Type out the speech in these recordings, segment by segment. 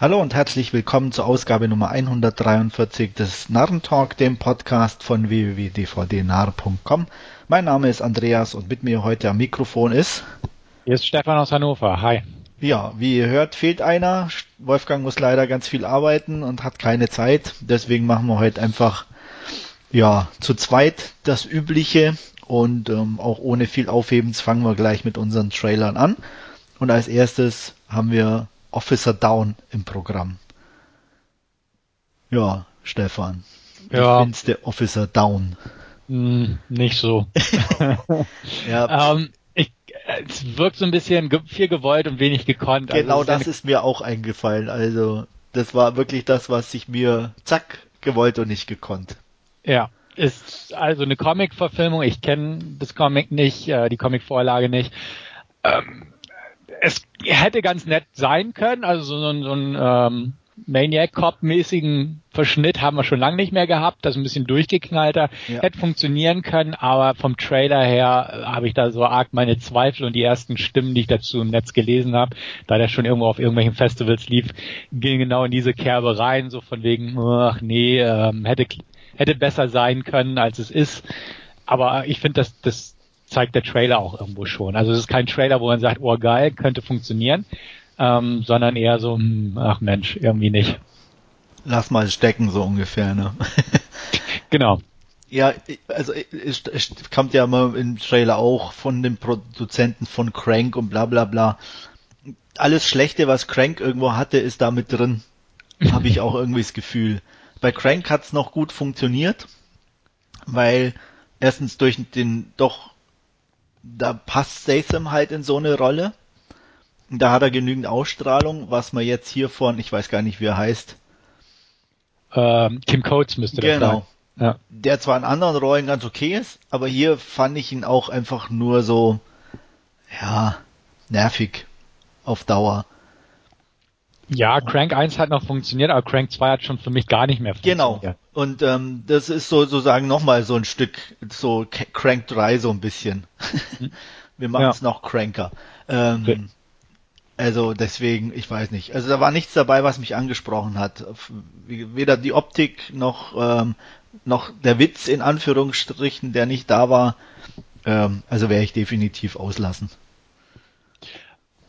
Hallo und herzlich willkommen zur Ausgabe Nummer 143 des Narrentalk, dem Podcast von www.dvdnarr.com. Mein Name ist Andreas und mit mir heute am Mikrofon ist. Hier ist Stefan aus Hannover. Hi. Ja, wie ihr hört, fehlt einer. Wolfgang muss leider ganz viel arbeiten und hat keine Zeit. Deswegen machen wir heute einfach ja zu zweit das Übliche und ähm, auch ohne viel Aufhebens fangen wir gleich mit unseren Trailern an. Und als erstes haben wir Officer Down im Programm. Ja, Stefan. Ja. Findest du Officer Down? Hm, nicht so. ja. ähm, ich, es wirkt so ein bisschen viel gewollt und wenig gekonnt. Genau also das ist mir auch eingefallen. Also das war wirklich das, was ich mir zack gewollt und nicht gekonnt. Ja, ist also eine Comic-Verfilmung. Ich kenne das Comic nicht, äh, die Comic-Vorlage nicht. Ähm, es hätte ganz nett sein können, also so, ein, so ein ähm, Maniac-Cop-mäßigen Verschnitt haben wir schon lange nicht mehr gehabt, das ist ein bisschen durchgeknallter, ja. hätte funktionieren können, aber vom Trailer her äh, habe ich da so arg meine Zweifel und die ersten Stimmen, die ich dazu im Netz gelesen habe, da der schon irgendwo auf irgendwelchen Festivals lief, gingen genau in diese Kerbe rein, so von wegen, ach nee, ähm, hätte, hätte besser sein können, als es ist. Aber ich finde, dass das zeigt der Trailer auch irgendwo schon. Also es ist kein Trailer, wo man sagt, oh geil, könnte funktionieren, ähm, sondern eher so, hm, ach Mensch, irgendwie nicht. Lass mal stecken, so ungefähr, ne? genau. Ja, also es, es kommt ja immer im Trailer auch von den Produzenten von Crank und bla bla bla. Alles Schlechte, was Crank irgendwo hatte, ist da mit drin. Habe ich auch irgendwie das Gefühl. Bei Crank hat's noch gut funktioniert, weil erstens durch den doch da passt Statham halt in so eine Rolle. Da hat er genügend Ausstrahlung, was man jetzt hier von, ich weiß gar nicht, wie er heißt. Ähm, Tim Coates müsste das genau. sein. Ja. Der zwar in anderen Rollen ganz okay ist, aber hier fand ich ihn auch einfach nur so, ja, nervig auf Dauer. Ja, Crank 1 hat noch funktioniert, aber Crank 2 hat schon für mich gar nicht mehr genau. funktioniert. Genau. Und ähm, das ist so sozusagen nochmal so ein Stück, so Crank 3 so ein bisschen. Mhm. Wir machen es ja. noch cranker. Ähm, okay. Also deswegen, ich weiß nicht. Also da war nichts dabei, was mich angesprochen hat. Weder die Optik noch ähm, noch der Witz in Anführungsstrichen, der nicht da war. Ähm, also werde ich definitiv auslassen.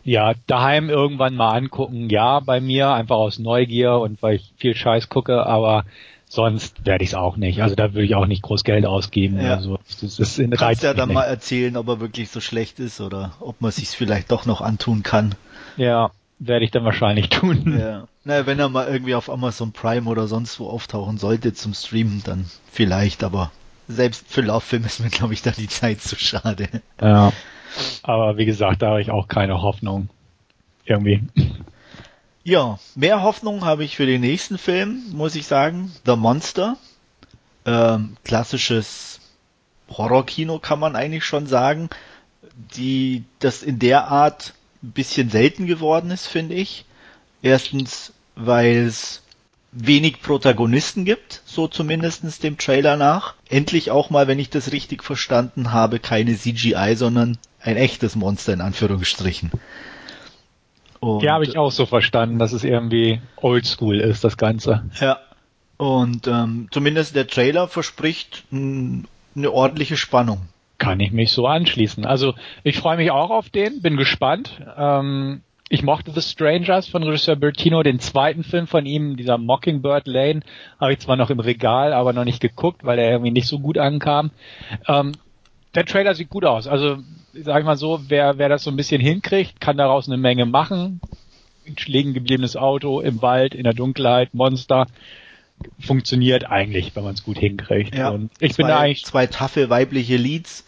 Ja, daheim irgendwann mal angucken, ja, bei mir, einfach aus Neugier und weil ich viel Scheiß gucke, aber sonst werde ich es auch nicht. Also da würde ich auch nicht groß Geld ausgeben ja. oder so. Das ist in Kannst ja dann nicht. mal erzählen, ob er wirklich so schlecht ist oder ob man sich vielleicht doch noch antun kann. Ja, werde ich dann wahrscheinlich tun. Ja. Naja, wenn er mal irgendwie auf Amazon Prime oder sonst wo auftauchen sollte zum Streamen, dann vielleicht, aber selbst für Lauffilm ist mir, glaube ich, da die Zeit zu schade. Ja. Aber wie gesagt, da habe ich auch keine Hoffnung. Irgendwie. Ja, mehr Hoffnung habe ich für den nächsten Film, muss ich sagen. The Monster. Ähm, klassisches Horrorkino kann man eigentlich schon sagen. Die, das in der Art ein bisschen selten geworden ist, finde ich. Erstens, weil es wenig Protagonisten gibt, so zumindestens dem Trailer nach. Endlich auch mal, wenn ich das richtig verstanden habe, keine CGI, sondern ein echtes Monster in Anführungsstrichen. Und, ja, habe ich auch so verstanden, dass es irgendwie oldschool ist, das Ganze. Ja. Und ähm, zumindest der Trailer verspricht eine ordentliche Spannung. Kann ich mich so anschließen. Also ich freue mich auch auf den, bin gespannt. Ähm, ich mochte The Strangers von Regisseur Bertino, den zweiten Film von ihm, dieser Mockingbird Lane, habe ich zwar noch im Regal, aber noch nicht geguckt, weil er irgendwie nicht so gut ankam. Ähm, der Trailer sieht gut aus. Also sag ich mal so, wer, wer das so ein bisschen hinkriegt, kann daraus eine Menge machen. Liegen gebliebenes Auto im Wald, in der Dunkelheit, Monster. Funktioniert eigentlich, wenn man es gut hinkriegt. Ja, und ich zwei, bin da eigentlich. Zwei taffe weibliche Leads.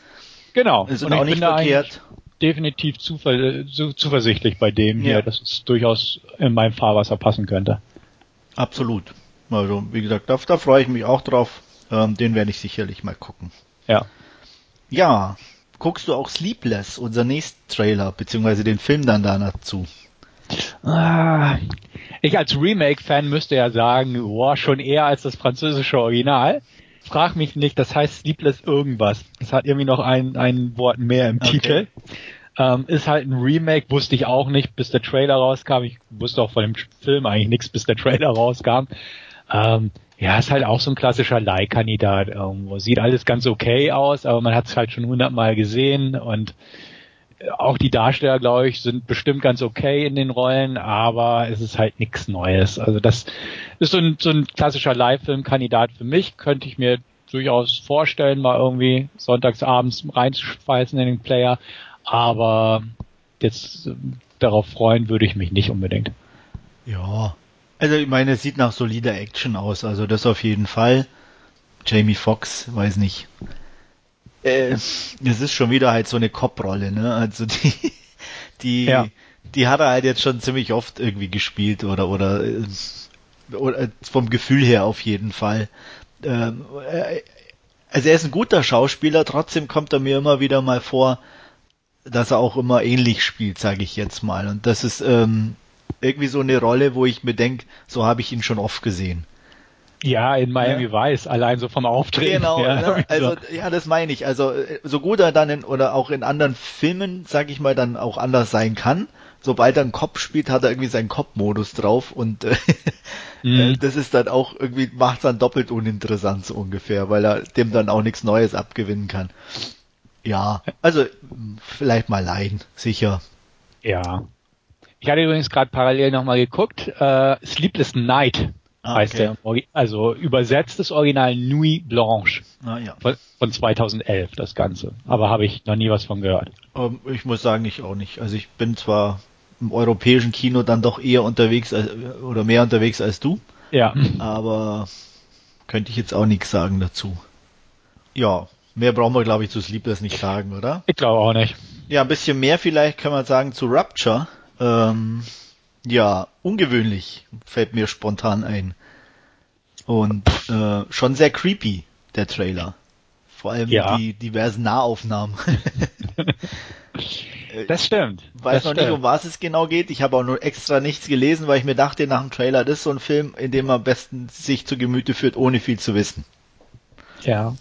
Genau. Sind und auch nicht verkehrt. Definitiv zuver zuversichtlich bei dem ja. hier, dass es durchaus in mein Fahrwasser passen könnte. Absolut. Also, wie gesagt, da, da freue ich mich auch drauf. Ähm, den werde ich sicherlich mal gucken. Ja. Ja, guckst du auch Sleepless, unser nächster Trailer, beziehungsweise den Film dann da dazu? Ah, ich als Remake-Fan müsste ja sagen, boah, schon eher als das französische Original. Frag mich nicht, das heißt Sleepless irgendwas. Es hat irgendwie noch ein, ein Wort mehr im okay. Titel. Ähm, ist halt ein Remake, wusste ich auch nicht, bis der Trailer rauskam. Ich wusste auch von dem Film eigentlich nichts, bis der Trailer rauskam. Ähm, ja, ist halt auch so ein klassischer Leihkandidat irgendwo. Sieht alles ganz okay aus, aber man hat es halt schon hundertmal gesehen und auch die Darsteller, glaube ich, sind bestimmt ganz okay in den Rollen, aber es ist halt nichts Neues. Also das ist so ein, so ein klassischer Live-Film-Kandidat für mich, könnte ich mir durchaus vorstellen, mal irgendwie sonntagsabends reinschweißen in den Player, aber jetzt äh, darauf freuen würde ich mich nicht unbedingt. Ja, also ich meine, es sieht nach solider Action aus, also das auf jeden Fall. Jamie Foxx, weiß nicht. Äh, es ist schon wieder halt so eine Cop-Rolle, ne? Also die, die, ja. die hat er halt jetzt schon ziemlich oft irgendwie gespielt oder oder, oder vom Gefühl her auf jeden Fall. Ähm, äh, also er ist ein guter Schauspieler, trotzdem kommt er mir immer wieder mal vor, dass er auch immer ähnlich spielt, sage ich jetzt mal. Und das ist ähm, irgendwie so eine Rolle, wo ich mir denke, so habe ich ihn schon oft gesehen. Ja, in Miami ja. Vice, allein so vom Auftreten. Genau, her, ne? also so. ja, das meine ich. Also äh, so gut er dann in, oder auch in anderen Filmen, sag ich mal, dann auch anders sein kann. Sobald er einen Kopf spielt, hat er irgendwie seinen Kopfmodus drauf und äh, mhm. das ist dann auch irgendwie macht es dann doppelt uninteressant so ungefähr, weil er dem dann auch nichts Neues abgewinnen kann. Ja, also vielleicht mal leihen, sicher. Ja. Ich hatte übrigens gerade parallel nochmal geguckt, äh, Sleepless Night ah, heißt okay. der, also übersetzt das Original Nuit Blanche ah, ja. von, von 2011 das Ganze, aber habe ich noch nie was von gehört. Um, ähm, ich muss sagen, ich auch nicht. Also ich bin zwar im europäischen Kino dann doch eher unterwegs als, oder mehr unterwegs als du. Ja. Aber könnte ich jetzt auch nichts sagen dazu. Ja, Mehr brauchen wir, glaube ich, zu Sleepless nicht sagen, oder? Ich glaube auch nicht. Ja, ein bisschen mehr vielleicht kann man sagen zu Rupture. Ähm, ja, ungewöhnlich fällt mir spontan ein. Und äh, schon sehr creepy, der Trailer. Vor allem ja. die diversen Nahaufnahmen. das stimmt. Weiß das noch stimmt. nicht, um was es genau geht. Ich habe auch nur extra nichts gelesen, weil ich mir dachte nach dem Trailer, das ist so ein Film, in dem man am besten sich zu Gemüte führt, ohne viel zu wissen. Ja.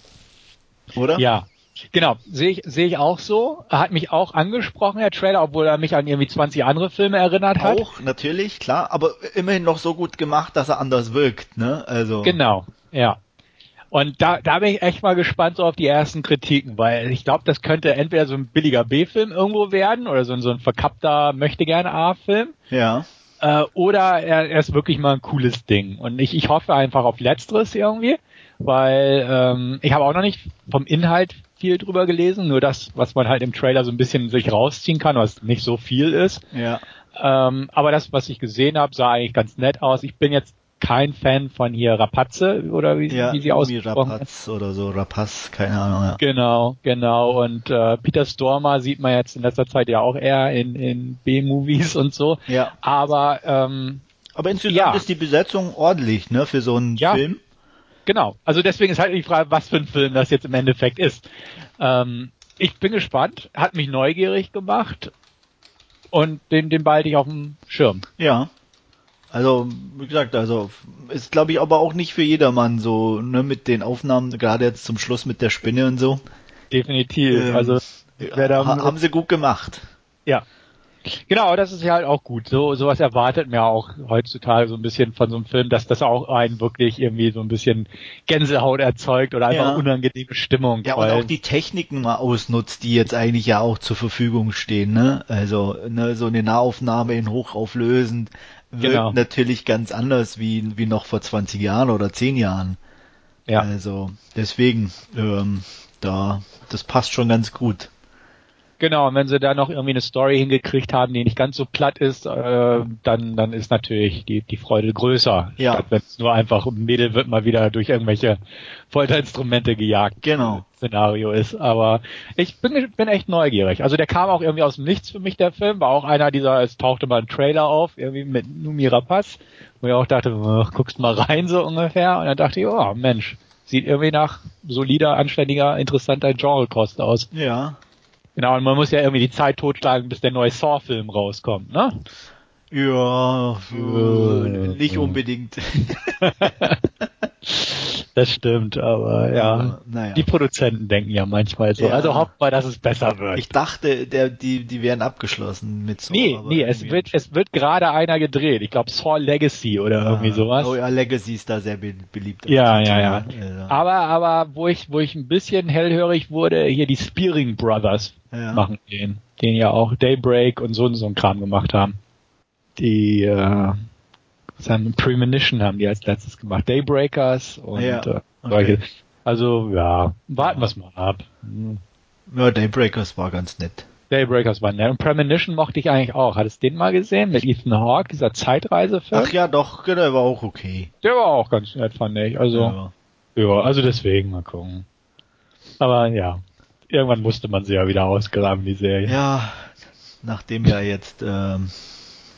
Oder? Ja. Genau, sehe ich, sehe ich auch so. Er hat mich auch angesprochen, der Trailer, obwohl er mich an irgendwie 20 andere Filme erinnert hat. Auch, natürlich, klar, aber immerhin noch so gut gemacht, dass er anders wirkt, ne? Also. Genau, ja. Und da, da bin ich echt mal gespannt so auf die ersten Kritiken, weil ich glaube, das könnte entweder so ein billiger B-Film irgendwo werden oder so ein, so ein verkappter Möchtegern-A-Film. Ja. Äh, oder er, er ist wirklich mal ein cooles Ding. Und ich, ich hoffe einfach auf Letzteres irgendwie weil ähm, ich habe auch noch nicht vom Inhalt viel drüber gelesen, nur das, was man halt im Trailer so ein bisschen sich rausziehen kann, was nicht so viel ist. Ja. Ähm, aber das, was ich gesehen habe, sah eigentlich ganz nett aus. Ich bin jetzt kein Fan von hier Rapazze oder wie, ja, wie sie ausgesprochen Rapaz oder so, Rapaz, keine Ahnung. Ja. Genau, genau. Und äh, Peter Stormer sieht man jetzt in letzter Zeit ja auch eher in, in B-Movies und so. Ja. Aber ähm, aber insgesamt ja. ist die Besetzung ordentlich, ne, für so einen ja. Film. Genau. Also deswegen ist halt die Frage, was für ein Film das jetzt im Endeffekt ist. Ähm, ich bin gespannt, hat mich neugierig gemacht und den, den behalte ich auf dem Schirm. Ja. Also, wie gesagt, also ist glaube ich aber auch nicht für jedermann so, ne, mit den Aufnahmen, gerade jetzt zum Schluss mit der Spinne und so. Definitiv. Ähm, also da, haben sie gut gemacht. Ja. Genau, das ist ja halt auch gut. So sowas erwartet mir auch heutzutage so ein bisschen von so einem Film, dass das auch einen wirklich irgendwie so ein bisschen Gänsehaut erzeugt oder einfach ja. unangenehme Stimmung. Ja, und auch die Techniken mal ausnutzt, die jetzt eigentlich ja auch zur Verfügung stehen. Ne? Also ne, so eine Nahaufnahme in hochauflösend wirkt genau. natürlich ganz anders wie, wie noch vor 20 Jahren oder 10 Jahren. Ja. Also deswegen, ähm, da, das passt schon ganz gut. Genau, und wenn sie da noch irgendwie eine Story hingekriegt haben, die nicht ganz so platt ist, äh, dann, dann ist natürlich die, die Freude größer. Ja. Wenn es nur einfach ein Mädel wird mal wieder durch irgendwelche Folterinstrumente gejagt. Genau. Szenario ist. Aber ich bin, bin echt neugierig. Also der kam auch irgendwie aus dem Nichts für mich, der Film. War auch einer dieser, es tauchte mal ein Trailer auf, irgendwie mit Numi Rapaz, wo ich auch dachte, guckst mal rein so ungefähr. Und dann dachte ich, oh Mensch, sieht irgendwie nach solider, anständiger, interessanter Genre-Kost aus. Ja. Genau, und man muss ja irgendwie die Zeit totschlagen, bis der neue Saw-Film rauskommt, ne? Ja, äh, nicht unbedingt. Das stimmt, aber ja. Naja. Die Produzenten denken ja manchmal so. Ja. Also hofft mal, dass es besser wird. Ich dachte, der, die, die wären abgeschlossen mit Saw. nee, nee, es wird, es wird gerade einer gedreht. Ich glaube Saw Legacy oder irgendwie sowas. Oh ja, Legacy ist da sehr be beliebt. Ja, ja, ja. ne? Aber, aber wo ich, wo ich ein bisschen hellhörig wurde, hier die Spearing Brothers Ja. machen den, den ja auch Daybreak und so, so ein Kram gemacht haben. Die, äh, haben Premonition haben die als letztes gemacht. Daybreakers und Ja, äh, solche. Also ja, warten wir's mal ab. Hm. Ja, Daybreakers war ganz nett. Daybreakers war nett. Und Premonition mochte ich eigentlich auch. Hattest du den mal gesehen? Mit Ethan Hawke, dieser Zeitreisefilm? Ach ja, doch, genau, der war auch okay. Der war auch ganz nett, fand ich. Also, Ja. ja, also deswegen mal gucken. Aber ja, irgendwann musste man sie ja wieder ausgraben, die Serie. ja, nachdem ja jetzt, ähm,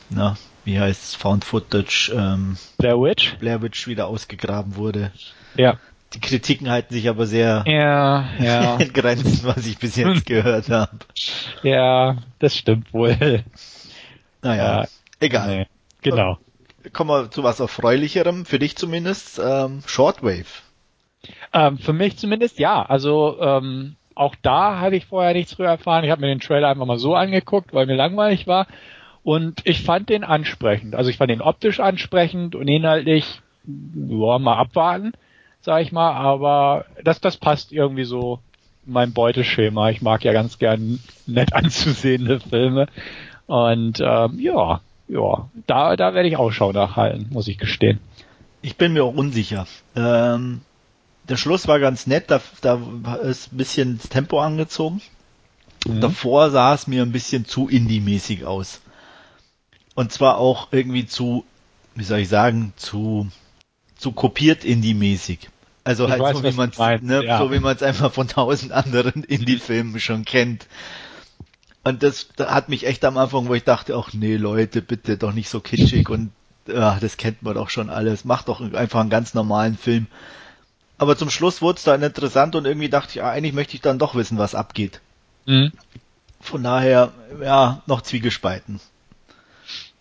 na, wie heißt Found Footage, ähm, Blair Witch? Blair Witch wieder ausgegraben wurde. Ja. Die Kritiken halten sich aber sehr Ja, ja, in Grenzen, was ich bis jetzt gehört habe. ja, das stimmt wohl. Naja, Ja. egal. Nee, genau. Kommen wir zu was Erfreulicherem, für dich zumindest, ähm, Shortwave. Ähm, für mich zumindest ja. Also ähm, auch da habe ich vorher nichts drüber erfahren. Ich habe mir den Trailer einfach mal so angeguckt, weil mir langweilig war. Und ich fand den ansprechend. Also ich fand den optisch ansprechend und inhaltlich, ja, mal abwarten, sag ich mal. Aber das, das passt irgendwie so in mein Beuteschema. Ich mag ja ganz gern nett anzusehende Filme. Und ähm, ja, ja, da, da werde ich Ausschau nachhalten, muss ich gestehen. Ich bin mir auch unsicher. Ähm, der Schluss war ganz nett, da, da ist ein bisschen das Tempo angezogen. Mhm. Davor sah es mir ein bisschen zu Indie-mäßig aus. Und zwar auch irgendwie zu, wie soll ich sagen, zu, zu kopiert Indie-mäßig. Also Ich halt weiß, so wie du man es meinst, ne, ja. so wie man es einfach von tausend anderen Indie-Filmen schon kennt. Und das, da hat mich echt am Anfang, wo ich dachte, ach nee, Leute, bitte doch nicht so kitschig und ja, das kennt man doch schon alles. Macht doch einfach einen ganz normalen Film. Aber zum Schluss wurde es dann interessant und irgendwie dachte ich, ah, eigentlich möchte ich dann doch wissen, was abgeht. Mhm. Von daher, ja, noch zwiegespalten.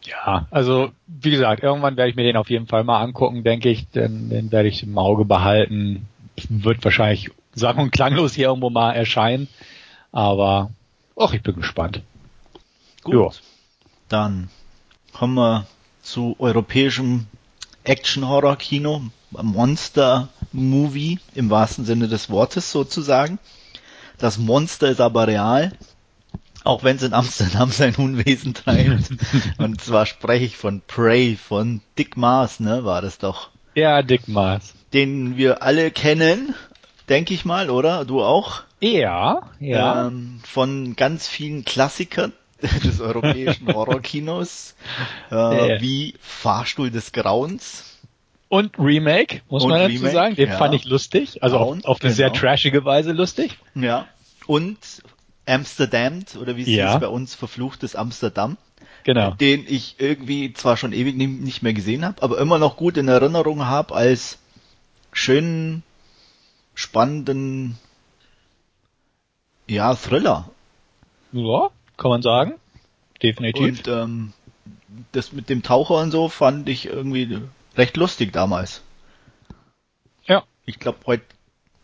Ja, also wie gesagt, irgendwann werde ich mir den auf jeden Fall mal angucken, denke ich. Den, den werde ich im Auge behalten. Wird wahrscheinlich sang- und klanglos hier irgendwo mal erscheinen. Aber, ach, ich bin gespannt. Gut. Ja. Dann kommen wir zu europäischem Action-Horror-Kino, Monster-Movie im wahrsten Sinne des Wortes sozusagen. Das Monster ist aber real, auch wenn es in Amsterdam sein Unwesen treibt. Und zwar spreche ich von Prey, von Dick Maas, ne, war das doch. Ja, Dick Maas. Den wir alle kennen, denke ich mal, oder? Du auch? Ja, ja. ähm, von ganz vielen Klassikern des europäischen Horrorkinos, äh, Ja. wie Fahrstuhl des Grauens. Und Remake, muss Und man dazu Remake, sagen. Den ja. fand ich lustig. Also Down, auf, auf eine sehr genau. trashige Weise lustig. Ja. Und Amsterdam, oder wie es Ja. hieß bei uns, verfluchtes Amsterdam, Genau. den ich irgendwie zwar schon ewig nicht mehr gesehen habe, aber immer noch gut in Erinnerung habe als schönen, spannenden, ja, Thriller. Ja, kann man sagen. Definitiv. Und ähm, das mit dem Taucher und so fand ich irgendwie recht lustig damals. ja, Ich glaube, heute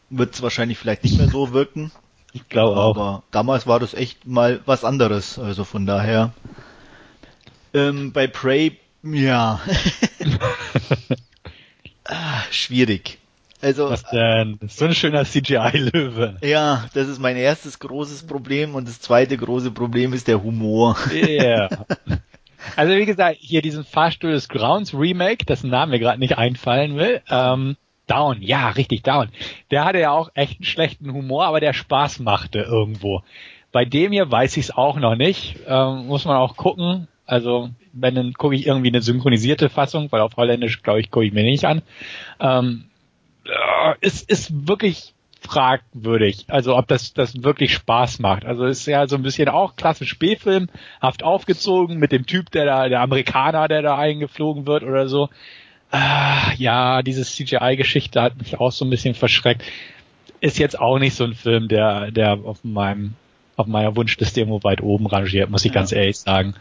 wird es wahrscheinlich vielleicht nicht mehr so wirken, ich glaube auch. aber damals war das echt mal was anderes. Also von daher. Ähm, bei Prey, ja. ah, schwierig. Also, Was denn? So ein schöner CGI-Löwe. ja, das ist mein erstes großes Problem und das zweite große Problem ist der Humor. Ja. Also wie gesagt, hier diesen Fahrstuhl des Grounds Remake, dessen Namen mir gerade nicht einfallen will. Ähm, Down, ja, richtig Down. Der hatte ja auch echt einen schlechten Humor, aber der Spaß machte irgendwo. Bei dem hier weiß ich es auch noch nicht. Ähm, muss man auch gucken. Also wenn dann gucke ich irgendwie eine synchronisierte Fassung, weil auf Holländisch glaube ich gucke ich mir nicht an. Ähm, äh, es ist wirklich fragwürdig, also ob das das wirklich Spaß macht. Also ist ja so ein bisschen auch klassisch B-Film, haft aufgezogen mit dem Typ, der da, der Amerikaner, der da eingeflogen wird oder so. Ah, ja, diese CGI-Geschichte hat mich auch so ein bisschen verschreckt. Ist jetzt auch nicht so ein Film, der, der auf meinem, auf meiner Wunschliste irgendwo weit oben rangiert, muss ich Ja. ganz ehrlich sagen.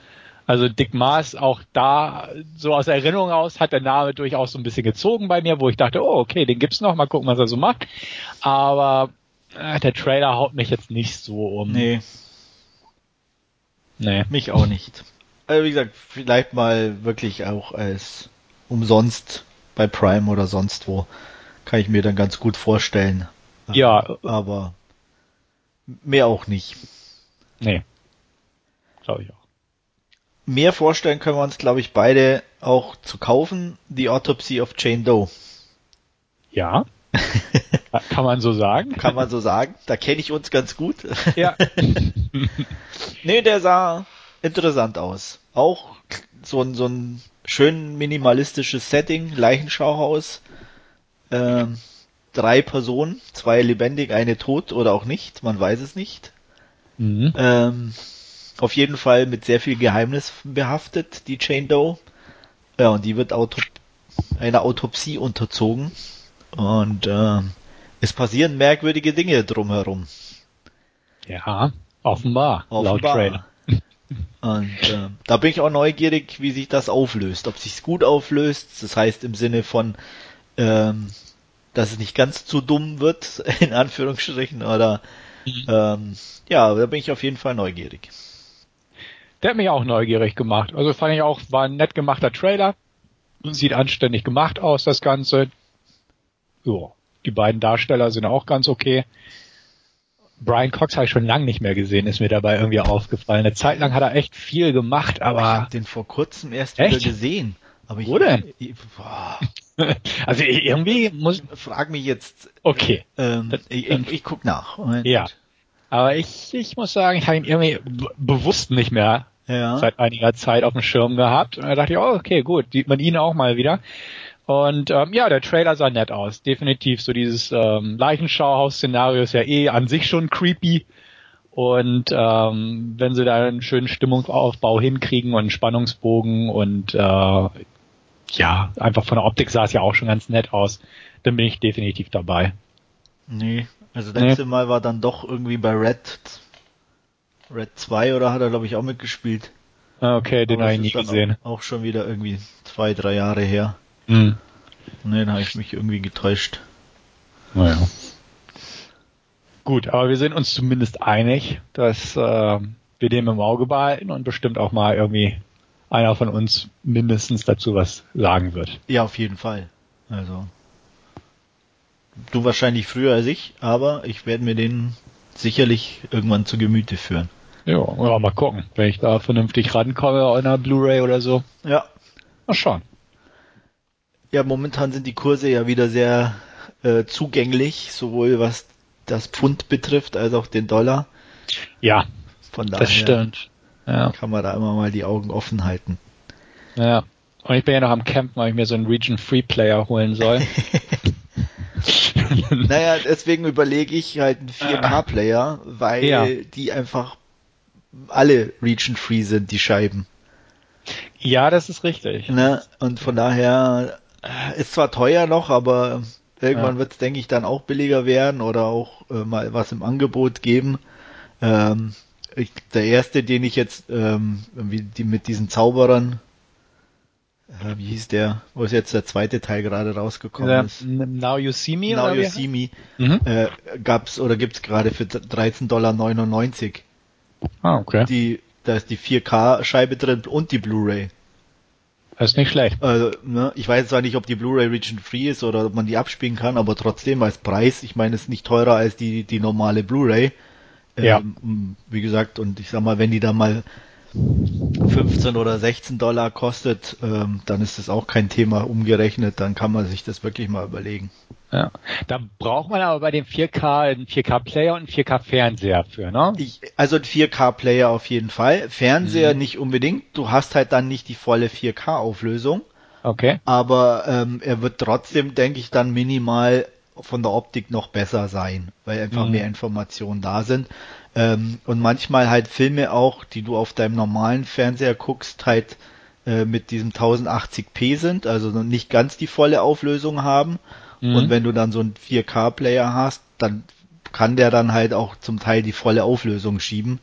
Also Dick Maas auch da so aus Erinnerung aus hat der Name durchaus so ein bisschen gezogen bei mir, wo ich dachte, oh okay, den gibt's noch, mal gucken, was er so macht. Aber äh, der Trailer haut mich jetzt nicht so um. Nee. Nee. Mich auch nicht. Also wie gesagt, vielleicht mal wirklich auch als umsonst bei Prime oder sonst wo. Kann ich mir dann ganz gut vorstellen. Ja. Aber mehr auch nicht. Nee. Glaube ich auch. Mehr vorstellen können wir uns, glaube ich, beide auch zu kaufen. The Autopsy of Jane Doe. Ja. Kann man so sagen? Kann man so sagen. Da kenne ich uns ganz gut. Ja. nee, der sah interessant aus. Auch so ein, so ein schön minimalistisches Setting, Leichenschauhaus. Ähm, drei Personen, zwei lebendig, eine tot oder auch nicht, man weiß es nicht. Mhm. Ähm, auf jeden Fall mit sehr viel Geheimnis behaftet, die Jane Doe. Ja, und die wird Auto einer Autopsie unterzogen. Und äh, es passieren merkwürdige Dinge drumherum. Ja, offenbar, offenbar. laut Trailer. Und äh, da bin ich auch neugierig, wie sich das auflöst. Ob sich's gut auflöst, das heißt im Sinne von, ähm, dass es nicht ganz zu dumm wird, in Anführungsstrichen, oder mhm. ähm, ja, da bin ich auf jeden Fall neugierig. Der hat mich auch neugierig gemacht. Also fand ich auch, war ein nett gemachter Trailer. Sieht anständig gemacht aus, das Ganze. Ja, die beiden Darsteller sind auch ganz okay. Brian Cox habe ich schon lange nicht mehr gesehen, ist mir dabei irgendwie aufgefallen. Eine Zeit lang hat er echt viel gemacht, aber. Ich habe den vor kurzem erst echt? wieder gesehen. Aber ich, Wo denn? Ich, also irgendwie muss. Frag mich jetzt. Okay. Ähm, ich, ich, ich guck nach. Moment. Ja. Aber ich, ich muss sagen, ich habe ihn irgendwie bewusst nicht mehr ja. seit einiger Zeit auf dem Schirm gehabt. Und da dachte ich, oh, okay, gut, sieht man ihn auch mal wieder. Und ähm, ja, der Trailer sah nett aus. Definitiv so dieses ähm, Leichenschauhaus-Szenario ist ja eh an sich schon creepy. Und ähm, wenn sie da einen schönen Stimmungsaufbau hinkriegen und einen Spannungsbogen und äh, ja, einfach von der Optik sah es ja auch schon ganz nett aus, dann bin ich definitiv dabei. Nee, also letzte nee. Mal war dann doch irgendwie bei Red Red 2 oder hat er glaube ich auch mitgespielt. Ah, okay, den habe ich nie gesehen. Auch, auch, schon wieder irgendwie zwei, drei Jahre her. Hm. Nee, da habe ich mich irgendwie getäuscht. Naja. Gut, aber wir sind uns zumindest einig, dass äh, wir den im Auge behalten und bestimmt auch mal irgendwie einer von uns mindestens dazu was sagen wird. Ja, auf jeden Fall. Also du wahrscheinlich früher als ich, aber ich werde mir den sicherlich irgendwann zu Gemüte führen. Ja, mal gucken, wenn ich da vernünftig rankomme auf einer Blu-ray oder so. Ja. Mal schauen. Ja, momentan sind die Kurse ja wieder sehr äh, zugänglich, sowohl was das Pfund betrifft als auch den Dollar. Ja, von daher das stimmt. Ja. kann man da immer mal die Augen offen halten. Ja, und ich bin ja noch am Camp, weil ich mir so einen Region Free Player holen soll. naja, deswegen überlege ich halt einen 4K-Player, weil ja. die einfach alle Region Free sind, die Scheiben. Ja, das ist richtig. Ne? Und von daher ist zwar teuer noch, aber irgendwann ja. wird es, denke ich, dann auch billiger werden oder auch äh, mal was im Angebot geben. Ähm, ich, der erste, den ich jetzt ähm, die mit diesen Zauberern äh, wie hieß der, wo ist jetzt der zweite Teil gerade rausgekommen ja, ist? Now You See Me? Now You See Me mhm. äh, gab's oder gibt's gerade für 13,99 Dollar. Ah, okay. Die, da ist die 4K-Scheibe drin und die Blu-ray. Das ist nicht schlecht. Also, ne, ich weiß zwar nicht, ob die Blu-ray region free ist oder ob man die abspielen kann, aber trotzdem als Preis, ich meine, ist nicht teurer als die, die normale Blu-ray. Ja. Ähm, wie gesagt, und ich sag mal, wenn die da mal 15 oder 16 Dollar kostet, ähm, dann ist das auch kein Thema umgerechnet, dann kann man sich das wirklich mal überlegen. Ja, da braucht man aber bei dem 4K einen 4K-Player und einen 4K-Fernseher für, ne? Ich, also ein 4K-Player auf jeden Fall, Fernseher mhm. nicht unbedingt, du hast halt dann nicht die volle 4K-Auflösung. Okay. Aber ähm, er wird trotzdem, denke ich, dann minimal von der Optik noch besser sein, weil einfach mhm. mehr Informationen da sind. Ähm, und manchmal halt Filme auch, die du auf deinem normalen Fernseher guckst, halt äh, mit diesem 1080p sind, also nicht ganz die volle Auflösung haben. Mhm. Und wenn du dann so einen 4K-Player hast, dann kann der dann halt auch zum Teil die volle Auflösung schieben.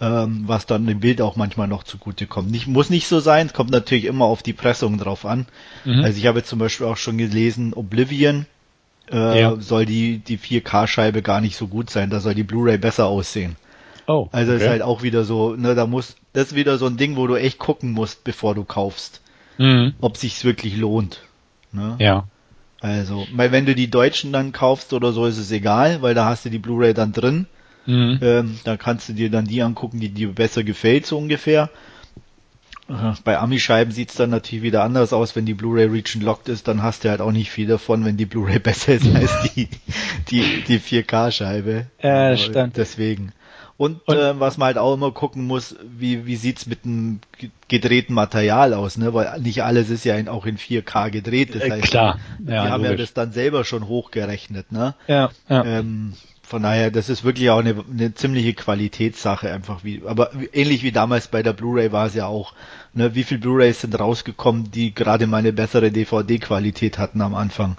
ähm, was dann dem Bild auch manchmal noch zugute kommt. Nicht, muss nicht so sein, es kommt natürlich immer auf die Pressung drauf an. Mhm. Also ich habe zum Beispiel auch schon gelesen, Oblivion äh, ja. soll die, die 4K-Scheibe gar nicht so gut sein, da soll die Blu-ray besser aussehen. Oh, also okay. ist halt auch wieder so, ne, da muss, das ist wieder so ein Ding, wo du echt gucken musst, bevor du kaufst, mhm. ob sich's wirklich lohnt. Ne? Ja. Also, weil wenn du die Deutschen dann kaufst oder so, ist es egal, weil da hast du die Blu-ray dann drin. Mhm. Ähm, da kannst du dir dann die angucken, die dir besser gefällt, so ungefähr. Äh, bei Ami-Scheiben sieht's dann natürlich wieder anders aus, wenn die Blu-ray Region locked ist, dann hast du halt auch nicht viel davon, wenn die Blu-ray besser ist als die, die, die 4K-Scheibe. Äh, stimmt. Deswegen. Und, und äh, was man halt auch immer gucken muss, wie, wie sieht's mit dem gedrehten Material aus, ne? Weil nicht alles ist ja in, auch in 4K gedreht. Das äh, heißt, Klar. Ja, die haben logisch. ja das dann selber schon hochgerechnet, ne? Ja. ja. Ähm, von daher, das ist wirklich auch eine, eine ziemliche Qualitätssache einfach wie, aber ähnlich wie damals bei der Blu-ray war es ja auch, ne, wie viel Blu-rays sind rausgekommen, die gerade mal eine bessere DVD-Qualität hatten am Anfang.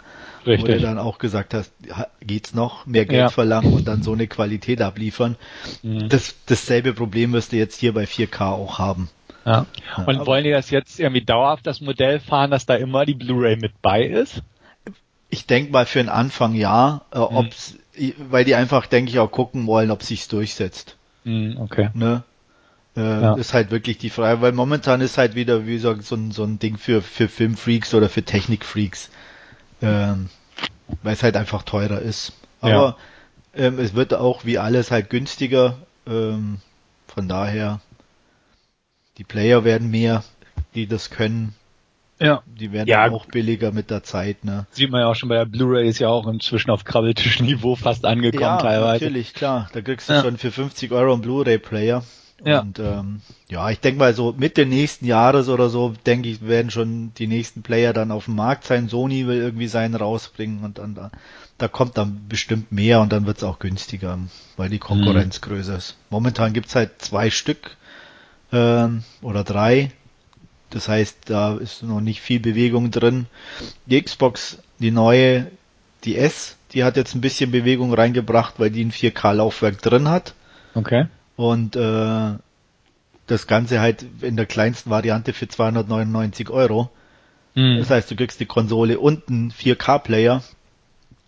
Richtig. Wo du dann auch gesagt hast, geht's noch, mehr Geld ja. verlangen und dann so eine Qualität abliefern. Mhm. Das, dasselbe Problem wirst du jetzt hier bei 4K auch haben. Ja. Und ja, wollen die das jetzt irgendwie dauerhaft das Modell fahren, dass da immer die Blu-ray mit bei ist? Ich denke mal für den Anfang ja, äh, mhm. ob's weil die einfach, denke ich, auch gucken wollen, ob sich's durchsetzt. Mm, okay. Ne? Äh, ja. Ist halt wirklich die Frage, weil momentan ist halt wieder, wie gesagt, so ein, so ein Ding für, für Filmfreaks oder für Technikfreaks. Ähm, weil es halt einfach teurer ist. Aber ja. ähm, es wird auch wie alles halt günstiger. Ähm, von daher, die Player werden mehr, die das können. Ja. Die werden ja, auch billiger mit der Zeit, ne? Sieht man ja auch schon bei der Blu-ray ist ja auch inzwischen auf Krabbeltischniveau fast angekommen ja, teilweise. natürlich, klar. Da kriegst du ja. schon für 50 Euro einen Blu-ray-Player. Ja. Und ähm, ja, ich denke mal so Mitte nächsten Jahres oder so, denke ich, werden schon die nächsten Player dann auf dem Markt sein. Sony will irgendwie seinen rausbringen und dann da, da kommt dann bestimmt mehr und dann wird's auch günstiger, weil die Konkurrenz mhm. größer ist. Momentan gibt's halt zwei Stück ähm, oder drei das heißt, da ist noch nicht viel Bewegung drin. Die Xbox, die neue, die S, die hat jetzt ein bisschen Bewegung reingebracht, weil die ein 4K-Laufwerk drin hat. Okay. Und äh, das Ganze halt in der kleinsten Variante für 299 Euro. Mhm. Das heißt, du kriegst die Konsole und einen 4K-Player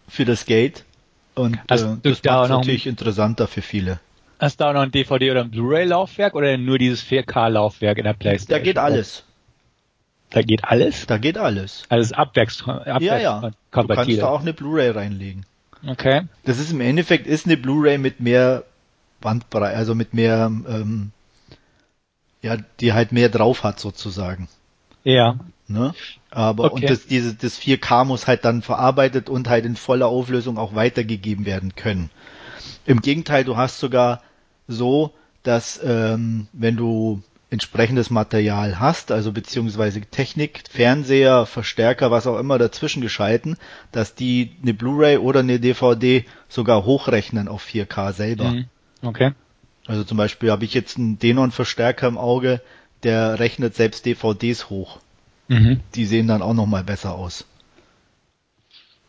für das Geld. Und also, äh, das macht natürlich interessanter für viele. Hast du auch noch ein DVD oder ein Blu-ray-Laufwerk oder nur dieses 4K-Laufwerk in der Playstation? Da geht alles. Da geht alles? Da geht alles. Alles abwärts, abwärts ja, ja. Du kannst da auch eine Blu-ray reinlegen. Okay. Das ist im Endeffekt ist eine Blu-ray mit mehr Bandbreite, also mit mehr, ähm, ja, die halt mehr drauf hat sozusagen. Ja. Ne? Aber okay. und das, diese, das 4K muss halt dann verarbeitet und halt in voller Auflösung auch weitergegeben werden können. Im Gegenteil, du hast sogar so, dass ähm, wenn du entsprechendes Material hast, also beziehungsweise Technik, Fernseher, Verstärker, was auch immer dazwischen geschalten, dass die eine Blu-ray oder eine DVD sogar hochrechnen auf 4K selber. Mhm. Okay. Also zum Beispiel habe ich jetzt einen Denon-Verstärker im Auge, der rechnet selbst DVDs hoch. Mhm. Die sehen dann auch nochmal besser aus.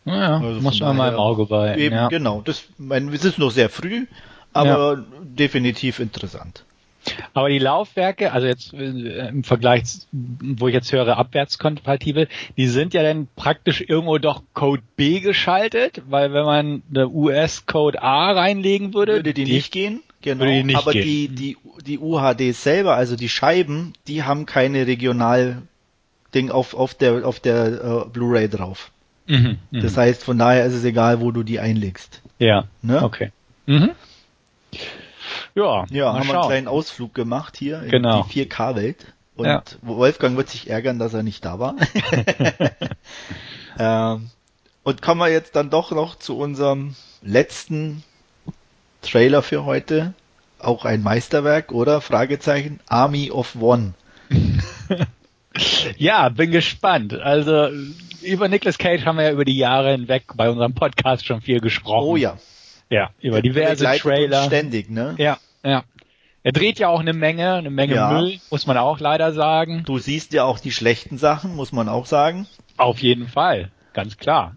Naja, also muss man mal im Auge behalten. Eben, ja. genau. Das, mein, es ist noch sehr früh, aber ja. definitiv interessant. Aber die Laufwerke, also jetzt äh, im Vergleich, wo ich jetzt höre, abwärtskompatibel, die sind ja dann praktisch irgendwo doch Code B geschaltet, weil wenn man eine US-Code A reinlegen würde, würde die, die nicht gehen. Genau, die nicht aber gehen. die, die, die UHD selber, also die Scheiben, die haben keine Regional Ding auf, auf der, auf der uh, Blu-ray drauf. Mhm, mhm, das heißt, von daher ist es egal, wo du die einlegst. Ja. Ne? Okay. Mhm. Ja, ja haben wir einen kleinen Ausflug gemacht hier genau. in die 4K-Welt. Und ja. Wolfgang wird sich ärgern, dass er nicht da war. ähm, und kommen wir jetzt dann doch noch zu unserem letzten Trailer für heute. Auch ein Meisterwerk, oder? Fragezeichen. Army of One. ja, bin gespannt. Also über Nicolas Cage haben wir ja über die Jahre hinweg bei unserem Podcast schon viel gesprochen. Oh ja. Ja, über diverse Trailer. Ständig, ne? Ja, ja. Er dreht ja auch eine Menge, eine Menge ja. Müll, muss man auch leider sagen. Du siehst ja auch die schlechten Sachen, muss man auch sagen. Auf jeden Fall, ganz klar.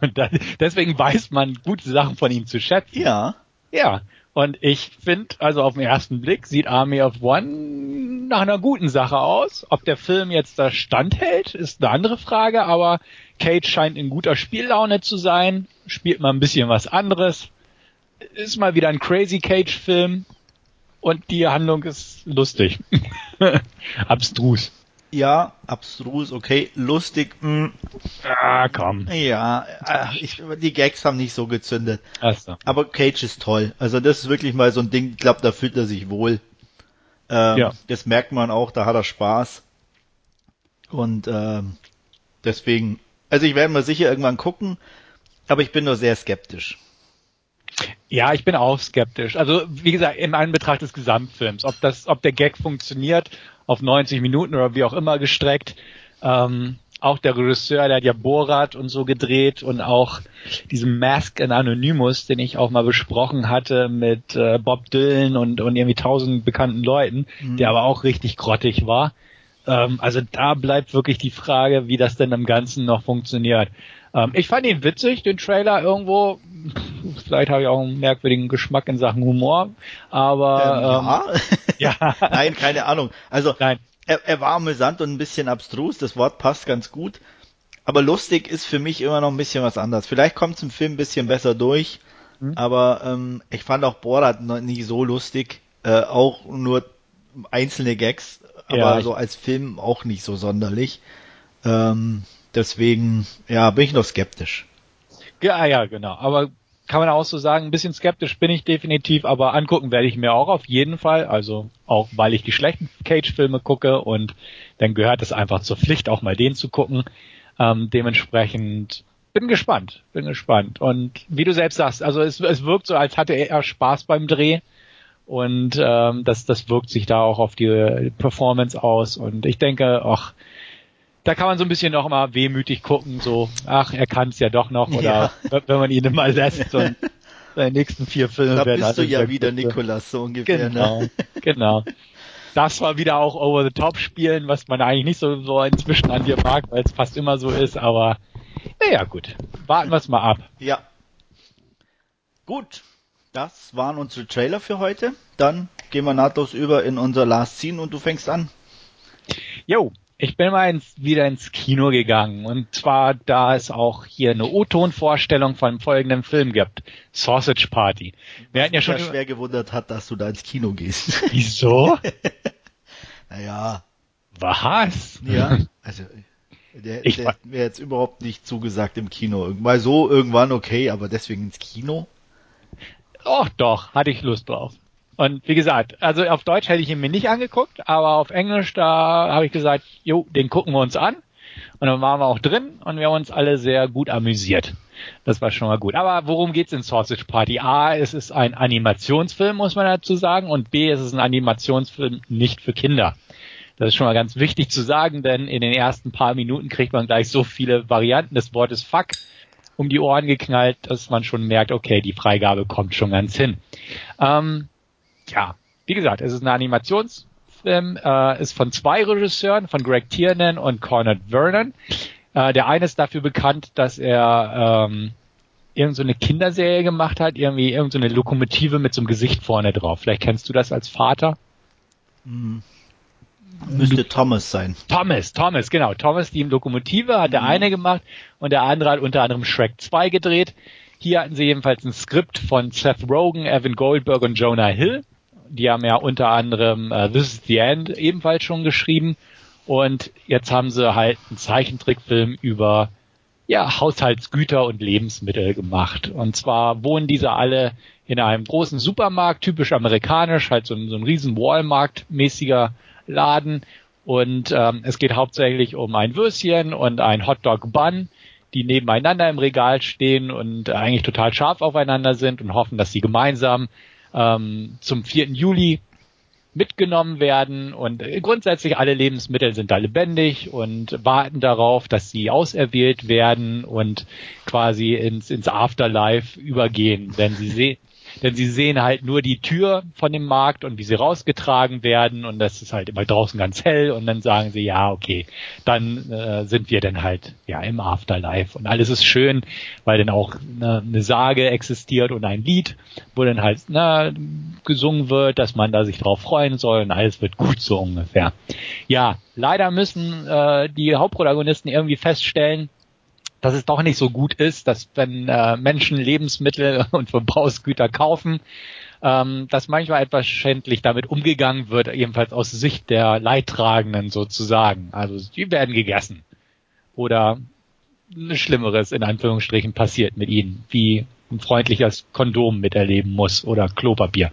Und dann, deswegen weiß man gute Sachen von ihm zu schätzen. Ja. Ja. Und ich finde, also auf den ersten Blick sieht Army of One nach einer guten Sache aus. Ob der Film jetzt da standhält, ist eine andere Frage, aber Cage scheint in guter Spiellaune zu sein, spielt mal ein bisschen was anderes, ist mal wieder ein Crazy Cage Film und die Handlung ist lustig. Abstrus. Ja, abstrus, okay, lustig, mh. Ah, komm. Ja, äh, ich, die Gags haben nicht so gezündet. Achso. Aber Cage ist toll. Also das ist wirklich mal so ein Ding, ich glaube, da fühlt er sich wohl. Ähm, Ja. Das merkt man auch, da hat er Spaß. Und ähm, deswegen, also ich werde mal sicher irgendwann gucken, aber ich bin nur sehr skeptisch. Ja, ich bin auch skeptisch. Also, wie gesagt, in Anbetracht des Gesamtfilms, ob das, ob der Gag funktioniert, auf 90 Minuten oder wie auch immer gestreckt. Ähm, auch der Regisseur, der hat ja Borat und so gedreht und auch diesen Mask in Anonymous, den ich auch mal besprochen hatte mit äh, Bob Dylan und, und irgendwie tausend bekannten Leuten, der aber auch richtig grottig war. Ähm, also da bleibt wirklich die Frage, wie das denn im Ganzen noch funktioniert. Ähm, ich fand ihn witzig, den Trailer irgendwo. Vielleicht habe ich auch einen merkwürdigen Geschmack in Sachen Humor, aber Ähm, ja. ähm, ja, Nein, keine Ahnung. Also nein, er, er war amüsant und ein bisschen abstrus, das Wort passt ganz gut. Aber lustig ist für mich immer noch ein bisschen was anderes. Vielleicht kommt es im Film ein bisschen besser durch, Mhm. aber ähm, ich fand auch Borat noch nie so lustig. Äh, auch nur einzelne Gags, aber Ja, so als Film auch nicht so sonderlich. Ähm, deswegen, ja, bin ich noch skeptisch. ja, ja, genau. Aber kann man auch so sagen, ein bisschen skeptisch bin ich definitiv, aber angucken werde ich mir auch auf jeden Fall. Also auch, weil ich die schlechten Cage-Filme gucke und dann gehört es einfach zur Pflicht, auch mal den zu gucken. Ähm, dementsprechend bin gespannt, bin gespannt. Und wie du selbst sagst, also es, es wirkt so, als hatte er Spaß beim Dreh. Und ähm, das, das wirkt sich da auch auf die Performance aus. Und ich denke, ach, da kann man so ein bisschen noch mal wehmütig gucken, so, ach, er kann es ja doch noch, oder wenn man ihn mal lässt und seine nächsten vier Filme Da werden bist du alle ja wieder. Nikolas, so ungefähr. Genau, Ne? genau. Das war wieder auch over the top spielen, was man eigentlich nicht so, so inzwischen an dir mag, weil es fast immer so ist, aber naja, gut. Warten wir es mal ab. Ja. Gut, das waren unsere Trailer für heute. Dann gehen wir nahtlos über in unser Last Scene und du fängst an. Jo, ich bin mal ins, wieder ins Kino gegangen und zwar da es auch hier eine O-Ton-Vorstellung von folgendem Film gibt. Sausage Party. Wir hatten ja schon... schwer gewundert hat, dass du da ins Kino gehst. Wieso? naja, Was? ja. Also, der, Ich der mir jetzt überhaupt nicht zugesagt im Kino. Mal so, irgendwann okay, aber deswegen ins Kino? Och doch, hatte ich Lust drauf. Und wie gesagt, also auf Deutsch hätte ich ihn mir nicht angeguckt, aber auf Englisch, da habe ich gesagt, jo, den gucken wir uns an. Und dann waren wir auch drin und wir haben uns alle sehr gut amüsiert. Das war schon mal gut. Aber worum geht's in Sausage Party? A, es ist ein Animationsfilm, muss man dazu sagen, und B, es ist ein Animationsfilm nicht für Kinder. Das ist schon mal ganz wichtig zu sagen, denn in den ersten paar Minuten kriegt man gleich so viele Varianten des Wortes Fuck um die Ohren geknallt, dass man schon merkt, okay, die Freigabe kommt schon ganz hin. Ähm, ja, wie gesagt, es ist ein Animationsfilm, äh, ist von zwei Regisseuren, von Greg Tiernan und Cornard Vernon. Äh, der eine ist dafür bekannt, dass er ähm, irgend so eine Kinderserie gemacht hat, irgendwie irgend so eine Lokomotive mit so einem Gesicht vorne drauf. Vielleicht kennst du das als Vater. Müsste Thomas sein. Thomas, Thomas, genau. Thomas, die Lokomotive hat der eine gemacht und der andere hat unter anderem Shrek 2 gedreht. Hier hatten sie jedenfalls ein Skript von Seth Rogen, Evan Goldberg und Jonah Hill. Die haben ja unter anderem äh, This is the End ebenfalls schon geschrieben. Und jetzt haben sie halt einen Zeichentrickfilm über ja, Haushaltsgüter und Lebensmittel gemacht. Und zwar wohnen diese alle in einem großen Supermarkt, typisch amerikanisch, halt so ein, so ein riesen Walmart-mäßiger Laden. Und ähm, es geht hauptsächlich um ein Würstchen und ein Hotdog-Bun, die nebeneinander im Regal stehen und eigentlich total scharf aufeinander sind und hoffen, dass sie gemeinsam ähm, zum 4. Juli mitgenommen werden und äh, grundsätzlich alle Lebensmittel sind da lebendig und warten darauf, dass sie auserwählt werden und quasi ins, ins Afterlife übergehen, wenn sie sehen. Denn sie sehen halt nur die Tür von dem Markt und wie sie rausgetragen werden. Und das ist halt immer draußen ganz hell. Und dann sagen sie, ja, okay, dann äh, sind wir dann halt ja im Afterlife. Und alles ist schön, weil dann auch ne, eine Sage existiert und ein Lied, wo dann halt na, gesungen wird, dass man da sich drauf freuen soll. Und alles wird gut so ungefähr. Ja, leider müssen äh, die Hauptprotagonisten irgendwie feststellen, dass es doch nicht so gut ist, dass wenn äh, Menschen Lebensmittel und Verbrauchsgüter kaufen, ähm, dass manchmal etwas schändlich damit umgegangen wird, ebenfalls aus Sicht der Leidtragenden sozusagen. Also die werden gegessen. Oder ein Schlimmeres in Anführungsstrichen passiert mit ihnen, wie ein freundliches Kondom miterleben muss oder Klopapier.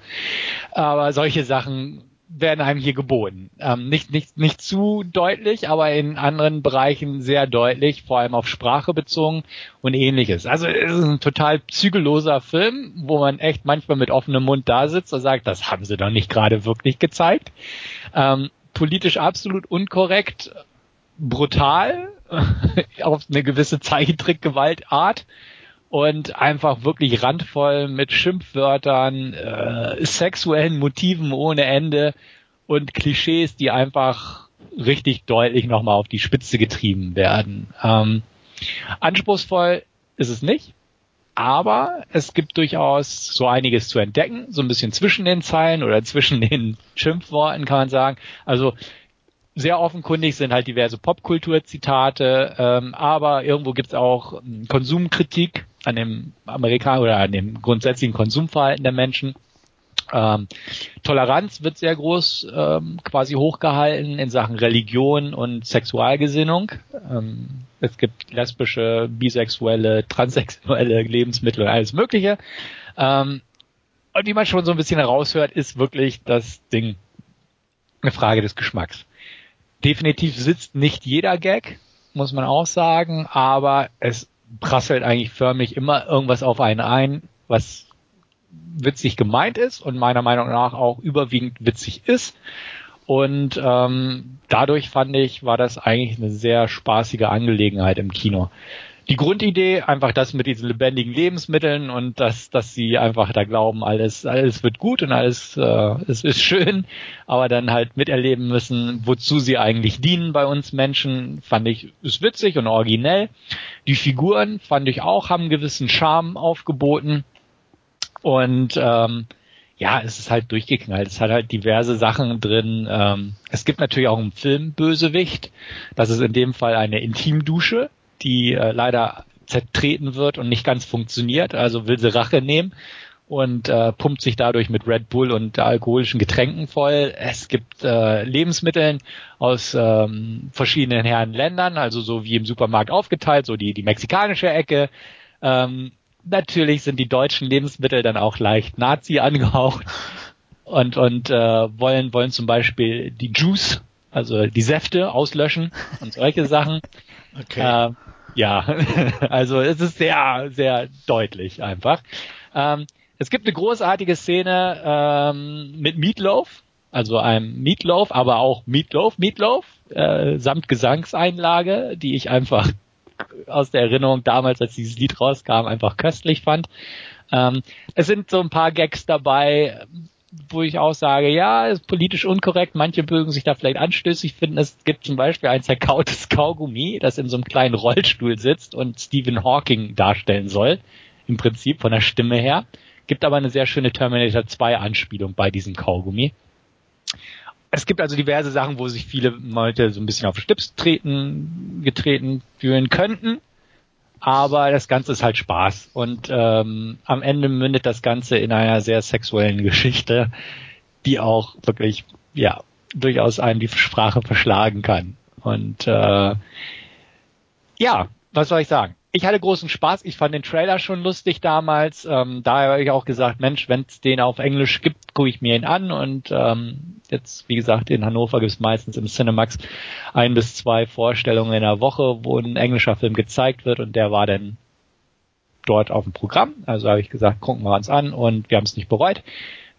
Aber solche Sachen werden einem hier geboten. Ähm, nicht, nicht, nicht zu deutlich, aber in anderen Bereichen sehr deutlich, vor allem auf Sprache bezogen und ähnliches. Also es ist ein total zügelloser Film, wo man echt manchmal mit offenem Mund da sitzt und sagt, das haben sie doch nicht gerade wirklich gezeigt. Ähm, politisch absolut unkorrekt, brutal, auf eine gewisse Zeichentrickgewaltart und einfach wirklich randvoll mit Schimpfwörtern, äh, sexuellen Motiven ohne Ende und Klischees, die einfach richtig deutlich nochmal auf die Spitze getrieben werden. Ähm, anspruchsvoll ist es nicht, aber es gibt durchaus so einiges zu entdecken, so ein bisschen zwischen den Zeilen oder zwischen den Schimpfworten kann man sagen. Also sehr offenkundig sind halt diverse Popkultur-Zitate, ähm, aber irgendwo gibt's auch ähm, Konsumkritik an dem Amerikaner oder an dem grundsätzlichen Konsumverhalten der Menschen. Ähm, Toleranz wird sehr groß ähm, quasi hochgehalten in Sachen Religion und Sexualgesinnung. Ähm, es gibt lesbische, bisexuelle, transsexuelle Lebensmittel und alles Mögliche. Ähm, und wie man schon so ein bisschen heraushört, ist wirklich das Ding eine Frage des Geschmacks. Definitiv sitzt nicht jeder Gag, muss man auch sagen, aber es prasselt eigentlich förmlich immer irgendwas auf einen ein, was witzig gemeint ist und meiner Meinung nach auch überwiegend witzig ist. Und ähm, dadurch fand ich, war das eigentlich eine sehr spaßige Angelegenheit im Kino die Grundidee, einfach das mit diesen lebendigen Lebensmitteln und dass, dass sie einfach da glauben, alles, alles wird gut und alles äh, es ist schön, aber dann halt miterleben müssen, wozu sie eigentlich dienen bei uns Menschen, fand ich, ist witzig und originell. Die Figuren fand ich auch, haben einen gewissen Charme aufgeboten. Und ähm, ja, es ist halt durchgeknallt. Es hat halt diverse Sachen drin. Ähm, es gibt natürlich auch einen Filmbösewicht. Das ist in dem Fall eine Intimdusche die äh, leider zertreten wird und nicht ganz funktioniert, also will sie Rache nehmen und äh, pumpt sich dadurch mit Red Bull und alkoholischen Getränken voll. Es gibt äh, Lebensmitteln aus ähm, verschiedenen Herren Ländern, also so wie im Supermarkt aufgeteilt, so die, die mexikanische Ecke. Ähm, natürlich sind die deutschen Lebensmittel dann auch leicht Nazi angehaucht und, und äh, wollen, wollen zum Beispiel die Juice, also die Säfte auslöschen und solche Sachen. Okay. Äh, ja, also es ist sehr, sehr deutlich einfach. Ähm, es gibt eine großartige Szene ähm, mit Meatloaf, also einem Meatloaf, aber auch Meatloaf, Meatloaf, äh, samt Gesangseinlage, die ich einfach aus der Erinnerung damals, als dieses Lied rauskam, einfach köstlich fand. Ähm, es sind so ein paar Gags dabei, wo ich auch sage, ja, ist politisch unkorrekt, manche mögen sich da vielleicht anstößig finden. Es gibt zum Beispiel ein zerkautes Kaugummi, das in so einem kleinen Rollstuhl sitzt und Stephen Hawking darstellen soll, im Prinzip von der Stimme her. Gibt aber eine sehr schöne Terminator 2 Anspielung bei diesem Kaugummi. Es gibt also diverse Sachen, wo sich viele Leute so ein bisschen auf Stips treten, getreten fühlen könnten aber das Ganze ist halt Spaß und ähm, am Ende mündet das Ganze in einer sehr sexuellen Geschichte, die auch wirklich ja durchaus einen die Sprache verschlagen kann. Und äh, ja, was soll ich sagen? Ich hatte großen Spaß. Ich fand den Trailer schon lustig damals. Ähm, daher habe ich auch gesagt, Mensch, wenn es den auf Englisch gibt, gucke ich mir ihn an. Und ähm, jetzt, wie gesagt, in Hannover gibt es meistens im Cinemax ein bis zwei Vorstellungen in der Woche, wo ein englischer Film gezeigt wird. Und der war dann dort auf dem Programm. Also habe ich gesagt, gucken wir uns an. Und wir haben es nicht bereut.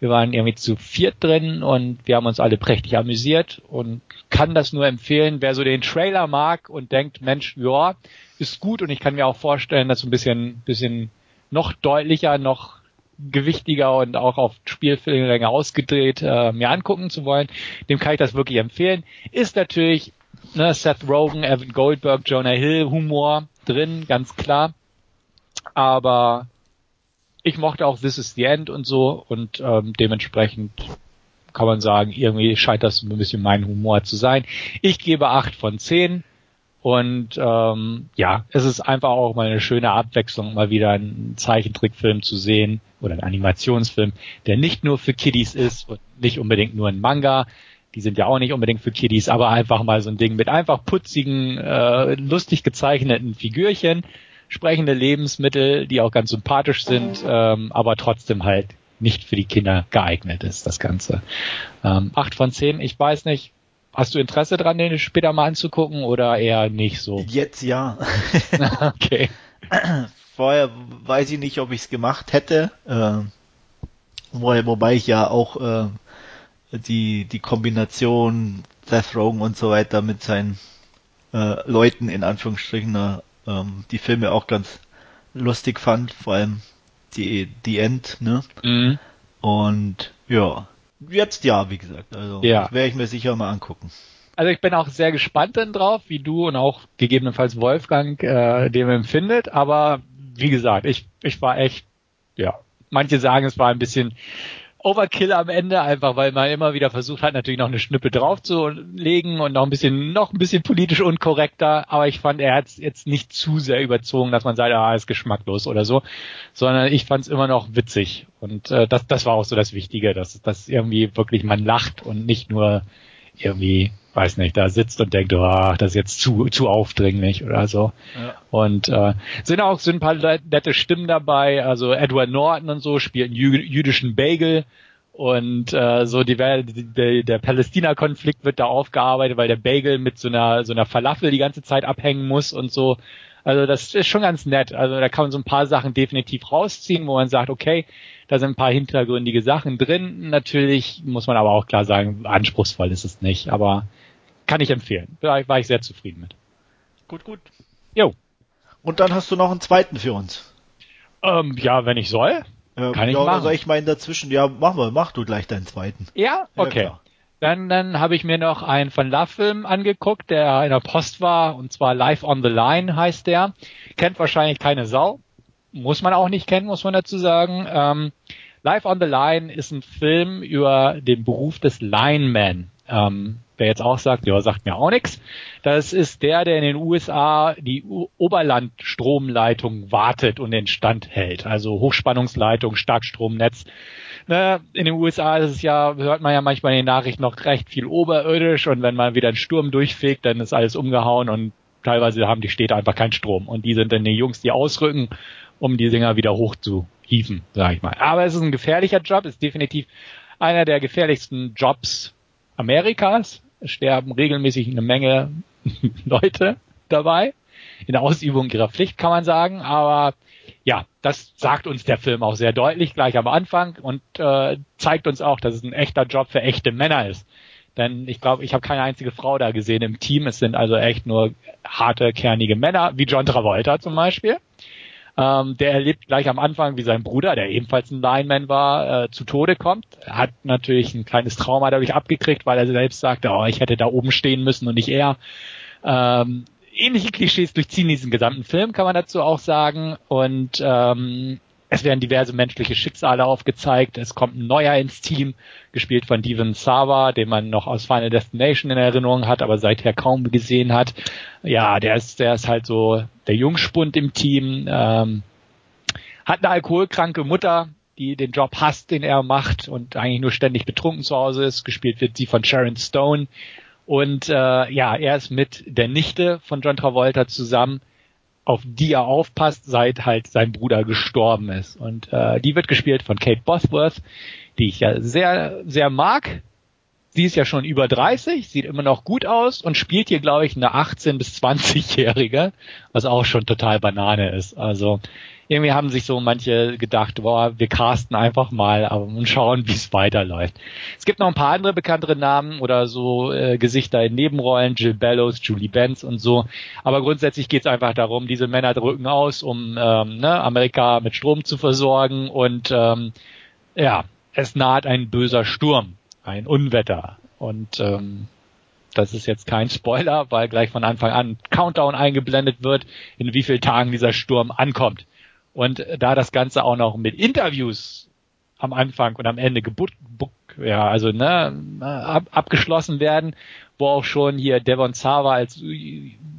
Wir waren irgendwie zu viert drin und wir haben uns alle prächtig amüsiert und kann das nur empfehlen, wer so den Trailer mag und denkt, Mensch, ja, ist gut und ich kann mir auch vorstellen, dass so ein bisschen, bisschen noch deutlicher, noch gewichtiger und auch auf Spielfilmlänge ausgedreht äh, mir angucken zu wollen, dem kann ich das wirklich empfehlen. Ist natürlich ne, Seth Rogen, Evan Goldberg, Jonah Hill Humor drin, ganz klar. Aber ich mochte auch This is the End und so und ähm, dementsprechend kann man sagen, irgendwie scheint das ein bisschen mein Humor zu sein. Ich gebe acht von zehn und ähm, ja, es ist einfach auch mal eine schöne Abwechslung, mal wieder einen Zeichentrickfilm zu sehen oder einen Animationsfilm, der nicht nur für Kiddies ist und nicht unbedingt nur ein Manga. Die sind ja auch nicht unbedingt für Kiddies, aber einfach mal so ein Ding mit einfach putzigen, äh, lustig gezeichneten Figürchen sprechende Lebensmittel, die auch ganz sympathisch sind, ähm, aber trotzdem halt nicht für die Kinder geeignet ist, das Ganze. Ähm, acht von zehn, ich weiß nicht, hast du Interesse dran, den später mal anzugucken oder eher nicht so? Jetzt ja. okay. Vorher weiß ich nicht, ob ich es gemacht hätte, äh, wobei ich ja auch äh, die, die Kombination Seth Rogen und so weiter mit seinen äh, Leuten in Anführungsstrichen äh, ähm, die Filme auch ganz lustig fand, vor allem die, die End, ne? Mhm. Und ja, jetzt ja, wie gesagt. Also ja. werde ich mir sicher mal angucken. Also ich bin auch sehr gespannt dann drauf, wie du und auch gegebenenfalls Wolfgang äh, dem empfindet. Aber wie gesagt, ich, ich war echt, ja, manche sagen, es war ein bisschen Overkill am Ende, einfach weil man immer wieder versucht hat, natürlich noch eine Schnippe draufzulegen und noch ein bisschen, noch ein bisschen politisch unkorrekter, aber ich fand, er hat es jetzt nicht zu sehr überzogen, dass man sagt, ah, ist geschmacklos oder so, sondern ich fand es immer noch witzig. Und äh, das, das war auch so das Wichtige, dass, dass irgendwie wirklich man lacht und nicht nur irgendwie weiß nicht, da sitzt und denkt, oh, das ist jetzt zu, zu aufdringlich oder so. Ja. Und äh, sind auch sind ein paar nette Stimmen dabei, also Edward Norton und so spielt einen jü jüdischen Bagel und äh, so die, die, der Palästina-Konflikt wird da aufgearbeitet, weil der Bagel mit so einer so einer Falafel die ganze Zeit abhängen muss und so. Also das ist schon ganz nett. Also da kann man so ein paar Sachen definitiv rausziehen, wo man sagt, okay, da sind ein paar hintergründige Sachen drin. Natürlich muss man aber auch klar sagen, anspruchsvoll ist es nicht. Aber kann ich empfehlen. Da war ich sehr zufrieden mit. Gut, gut. Jo. Und dann hast du noch einen zweiten für uns. Ähm, ja, wenn ich soll. Äh, kann ich ja, machen. Soll ich meinen dazwischen? Ja, mach mal, mach du gleich deinen zweiten. Ja, okay. Ja, dann, dann habe ich mir noch einen von Love-Film angeguckt, der in der Post war, und zwar Live on the Line heißt der. Kennt wahrscheinlich keine Sau. Muss man auch nicht kennen, muss man dazu sagen. Ähm, Live on the Line ist ein Film über den Beruf des Lineman. Ähm, wer jetzt auch sagt, ja, sagt mir auch nichts. Das ist der, der in den USA die Oberlandstromleitung wartet und den Stand hält. Also Hochspannungsleitung, Starkstromnetz. Ne, in den USA ist es ja, hört man ja manchmal in den Nachrichten noch recht viel oberirdisch und wenn man wieder einen Sturm durchfegt, dann ist alles umgehauen und teilweise haben die Städte einfach keinen Strom. Und die sind dann die Jungs, die ausrücken, um die Dinger wieder hoch zu hieven, sag ich mal. Aber es ist ein gefährlicher Job, ist definitiv einer der gefährlichsten Jobs Amerikas sterben regelmäßig eine Menge Leute dabei. In der Ausübung ihrer Pflicht kann man sagen, aber ja, das sagt uns der Film auch sehr deutlich gleich am Anfang und äh, zeigt uns auch, dass es ein echter Job für echte Männer ist. Denn ich glaube, ich habe keine einzige Frau da gesehen im Team. Es sind also echt nur harte, kernige Männer, wie John Travolta zum Beispiel. Ähm, der erlebt gleich am Anfang, wie sein Bruder, der ebenfalls ein Lineman war, äh, zu Tode kommt. Hat natürlich ein kleines Trauma dadurch abgekriegt, weil er selbst sagte, oh, ich hätte da oben stehen müssen und nicht er. Ähm, ähnliche Klischees durchziehen diesen gesamten Film, kann man dazu auch sagen. Und ähm, es werden diverse menschliche Schicksale aufgezeigt. Es kommt ein neuer ins Team, gespielt von Devon Sava, den man noch aus Final Destination in Erinnerung hat, aber seither kaum gesehen hat. Ja, der ist, der ist halt so der Jungspund im Team. Ähm, hat eine alkoholkranke Mutter, die den Job hasst, den er macht und eigentlich nur ständig betrunken zu Hause ist. Gespielt wird sie von Sharon Stone. Und äh, ja, er ist mit der Nichte von John Travolta zusammen auf die er aufpasst, seit halt sein Bruder gestorben ist. Und äh, die wird gespielt von Kate Bosworth, die ich ja sehr, sehr mag. sie ist ja schon über 30, sieht immer noch gut aus und spielt hier, glaube ich, eine 18- bis 20-Jährige, was auch schon total Banane ist. Also irgendwie haben sich so manche gedacht, boah, wir casten einfach mal und schauen, wie es weiterläuft. Es gibt noch ein paar andere bekanntere Namen oder so äh, Gesichter in Nebenrollen, Jill Bellows, Julie Benz und so. Aber grundsätzlich geht es einfach darum, diese Männer drücken aus, um ähm, ne, Amerika mit Strom zu versorgen und ähm, ja, es naht ein böser Sturm, ein Unwetter. Und ähm, das ist jetzt kein Spoiler, weil gleich von Anfang an Countdown eingeblendet wird, in wie vielen Tagen dieser Sturm ankommt. Und da das Ganze auch noch mit Interviews am Anfang und am Ende gebuckt, ja, also ne, ab, abgeschlossen werden, wo auch schon hier Devon Sava als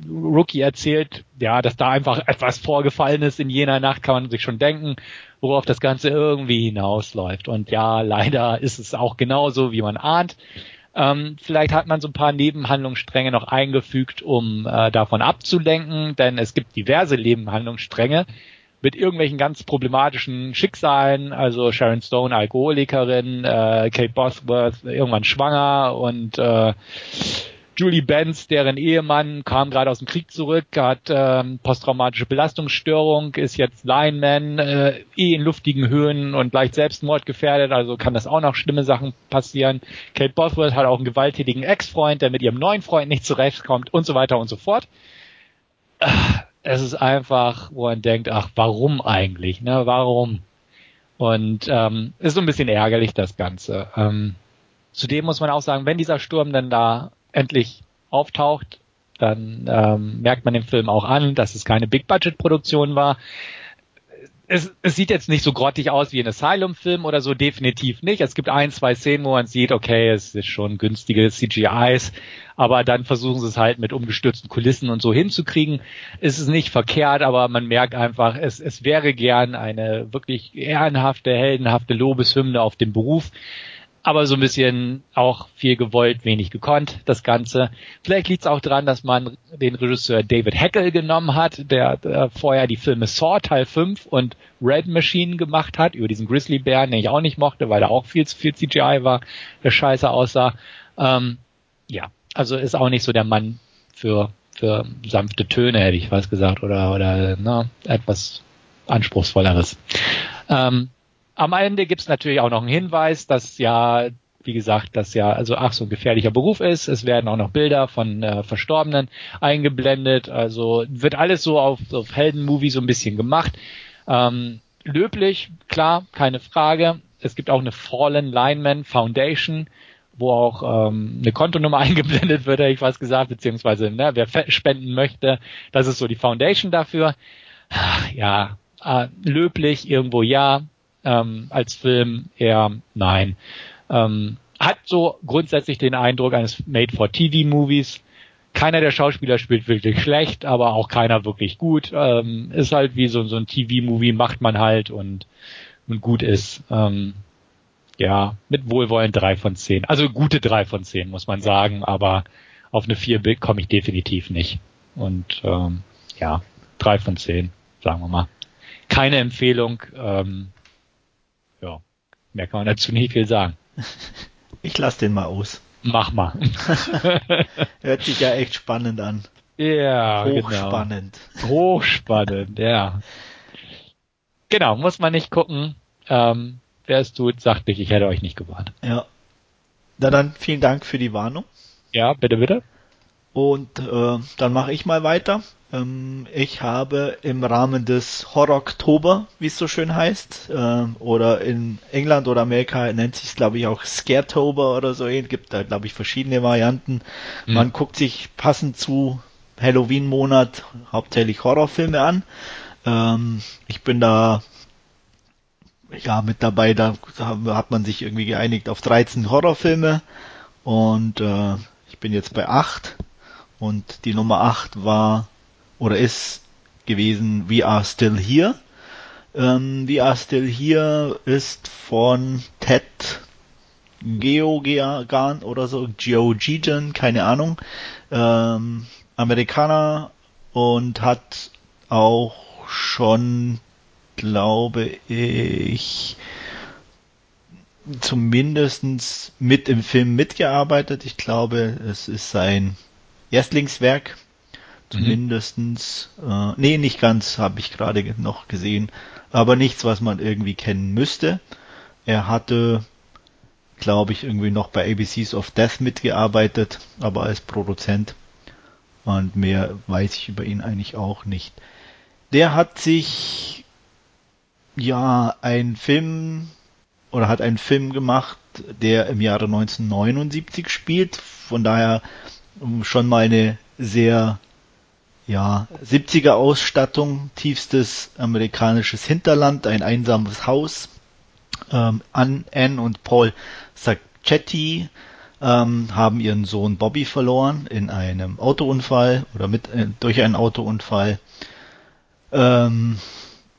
Rookie erzählt, ja, dass da einfach etwas vorgefallen ist in jener Nacht, kann man sich schon denken, worauf das Ganze irgendwie hinausläuft. Und ja, leider ist es auch genauso, wie man ahnt. Ähm, vielleicht hat man so ein paar Nebenhandlungsstränge noch eingefügt, um äh, davon abzulenken, denn es gibt diverse Nebenhandlungsstränge, mit irgendwelchen ganz problematischen Schicksalen, also Sharon Stone Alkoholikerin, äh, Kate Bosworth irgendwann schwanger und äh, Julie Benz, deren Ehemann kam gerade aus dem Krieg zurück, hat ähm, posttraumatische Belastungsstörung, ist jetzt Lineman, äh, eh in luftigen Höhen und leicht Selbstmord gefährdet, also kann das auch noch schlimme Sachen passieren. Kate Bosworth hat auch einen gewalttätigen Ex-Freund, der mit ihrem neuen Freund nicht zurechtkommt und so weiter und so fort es ist einfach, wo man denkt, ach, warum eigentlich, ne, warum? Und ähm, ist so ein bisschen ärgerlich, das Ganze. Ähm, zudem muss man auch sagen, wenn dieser Sturm dann da endlich auftaucht, dann ähm, merkt man dem Film auch an, dass es keine Big-Budget-Produktion war es, es sieht jetzt nicht so grottig aus wie ein Asylum-Film oder so, definitiv nicht. Es gibt ein, zwei Szenen, wo man sieht, okay, es ist schon günstige CGIs, aber dann versuchen sie es halt mit umgestürzten Kulissen und so hinzukriegen. Es ist nicht verkehrt, aber man merkt einfach, es, es wäre gern eine wirklich ehrenhafte, heldenhafte Lobeshymne auf dem Beruf aber so ein bisschen auch viel gewollt, wenig gekonnt, das Ganze. Vielleicht liegt es auch daran, dass man den Regisseur David Heckel genommen hat, der, der vorher die Filme Saw Teil 5 und Red Machine gemacht hat, über diesen Grizzlybären, den ich auch nicht mochte, weil er auch viel zu viel CGI war, der scheiße aussah. Ähm, ja, also ist auch nicht so der Mann für, für sanfte Töne, hätte ich was gesagt, oder, oder ne, etwas anspruchsvolleres. Ähm, am Ende gibt es natürlich auch noch einen Hinweis, dass ja, wie gesagt, das ja also ach so ein gefährlicher Beruf ist. Es werden auch noch Bilder von äh, Verstorbenen eingeblendet. Also wird alles so auf, auf Heldenmovie so ein bisschen gemacht. Ähm, löblich, klar, keine Frage. Es gibt auch eine Fallen Lineman Foundation, wo auch ähm, eine Kontonummer eingeblendet wird, hätte ich was gesagt, beziehungsweise ne, wer spenden möchte, das ist so die Foundation dafür. Ja, äh, löblich irgendwo ja, ähm, als Film eher nein. Ähm, hat so grundsätzlich den Eindruck eines Made-for-TV-Movies. Keiner der Schauspieler spielt wirklich schlecht, aber auch keiner wirklich gut. Ähm, ist halt wie so, so ein TV-Movie macht man halt und, und gut ist. Ähm, ja, mit Wohlwollen drei von zehn. Also gute drei von zehn, muss man sagen, aber auf eine vier komme ich definitiv nicht. Und ähm, ja, drei von zehn, sagen wir mal. Keine Empfehlung. Ähm, mehr kann man dazu nicht viel sagen. Ich lasse den mal aus. Mach mal. Hört sich ja echt spannend an. Ja. Hochspannend. Genau. Hochspannend, ja. Genau, muss man nicht gucken. Ähm, wer es tut, sagt nicht, ich hätte euch nicht gewarnt. Ja. Na dann vielen Dank für die Warnung. Ja, bitte, bitte. Und äh, dann mache ich mal weiter. Ähm, ich habe im Rahmen des Horror Oktober, wie es so schön heißt, äh, oder in England oder Amerika nennt sich es glaube ich auch Scaretober oder so, es gibt da glaube ich verschiedene Varianten. Mhm. Man guckt sich passend zu Halloween-Monat hauptsächlich Horrorfilme an. Ähm, ich bin da ja mit dabei, da hat man sich irgendwie geeinigt auf 13 Horrorfilme und äh, ich bin jetzt bei 8 und die Nummer 8 war oder ist gewesen We Are Still Here. Ähm, We Are Still Here ist von Ted Geoghegan oder so, Geoghegan, keine Ahnung, ähm, Amerikaner und hat auch schon, glaube ich, zumindestens mit im Film mitgearbeitet. Ich glaube, es ist sein Erstlingswerk. Zumindestens, mhm. äh, nee, nicht ganz, habe ich gerade noch gesehen, aber nichts, was man irgendwie kennen müsste. Er hatte, glaube ich, irgendwie noch bei ABCs of Death mitgearbeitet, aber als Produzent. Und mehr weiß ich über ihn eigentlich auch nicht. Der hat sich ja ein Film oder hat einen Film gemacht, der im Jahre 1979 spielt. Von daher schon mal eine sehr ja, 70er Ausstattung, tiefstes amerikanisches Hinterland, ein einsames Haus. Ähm, Anne und Paul Sacchetti ähm, haben ihren Sohn Bobby verloren in einem Autounfall oder mit äh, durch einen Autounfall. Ähm,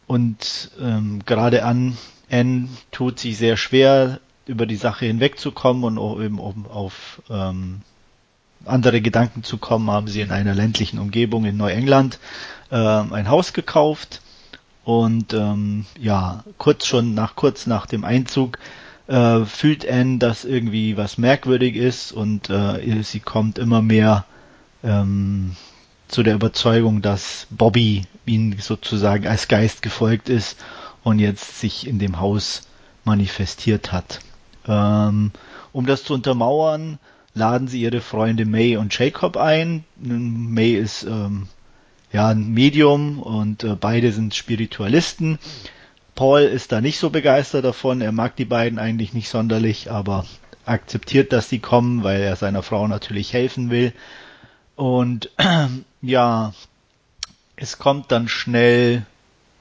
und ähm, gerade an Anne tut sich sehr schwer, über die Sache hinwegzukommen und auch eben um auf ähm, andere Gedanken zu kommen, haben sie in einer ländlichen Umgebung in Neuengland äh, ein Haus gekauft und ähm, ja kurz schon nach kurz nach dem Einzug äh, fühlt Anne, dass irgendwie was merkwürdig ist und äh, sie kommt immer mehr ähm, zu der Überzeugung, dass Bobby ihnen sozusagen als Geist gefolgt ist und jetzt sich in dem Haus manifestiert hat. Ähm, um das zu untermauern, laden sie ihre Freunde May und Jacob ein. May ist ähm, ja ein Medium und äh, beide sind Spiritualisten. Paul ist da nicht so begeistert davon. Er mag die beiden eigentlich nicht sonderlich, aber akzeptiert, dass sie kommen, weil er seiner Frau natürlich helfen will. Und äh, ja, es kommt dann schnell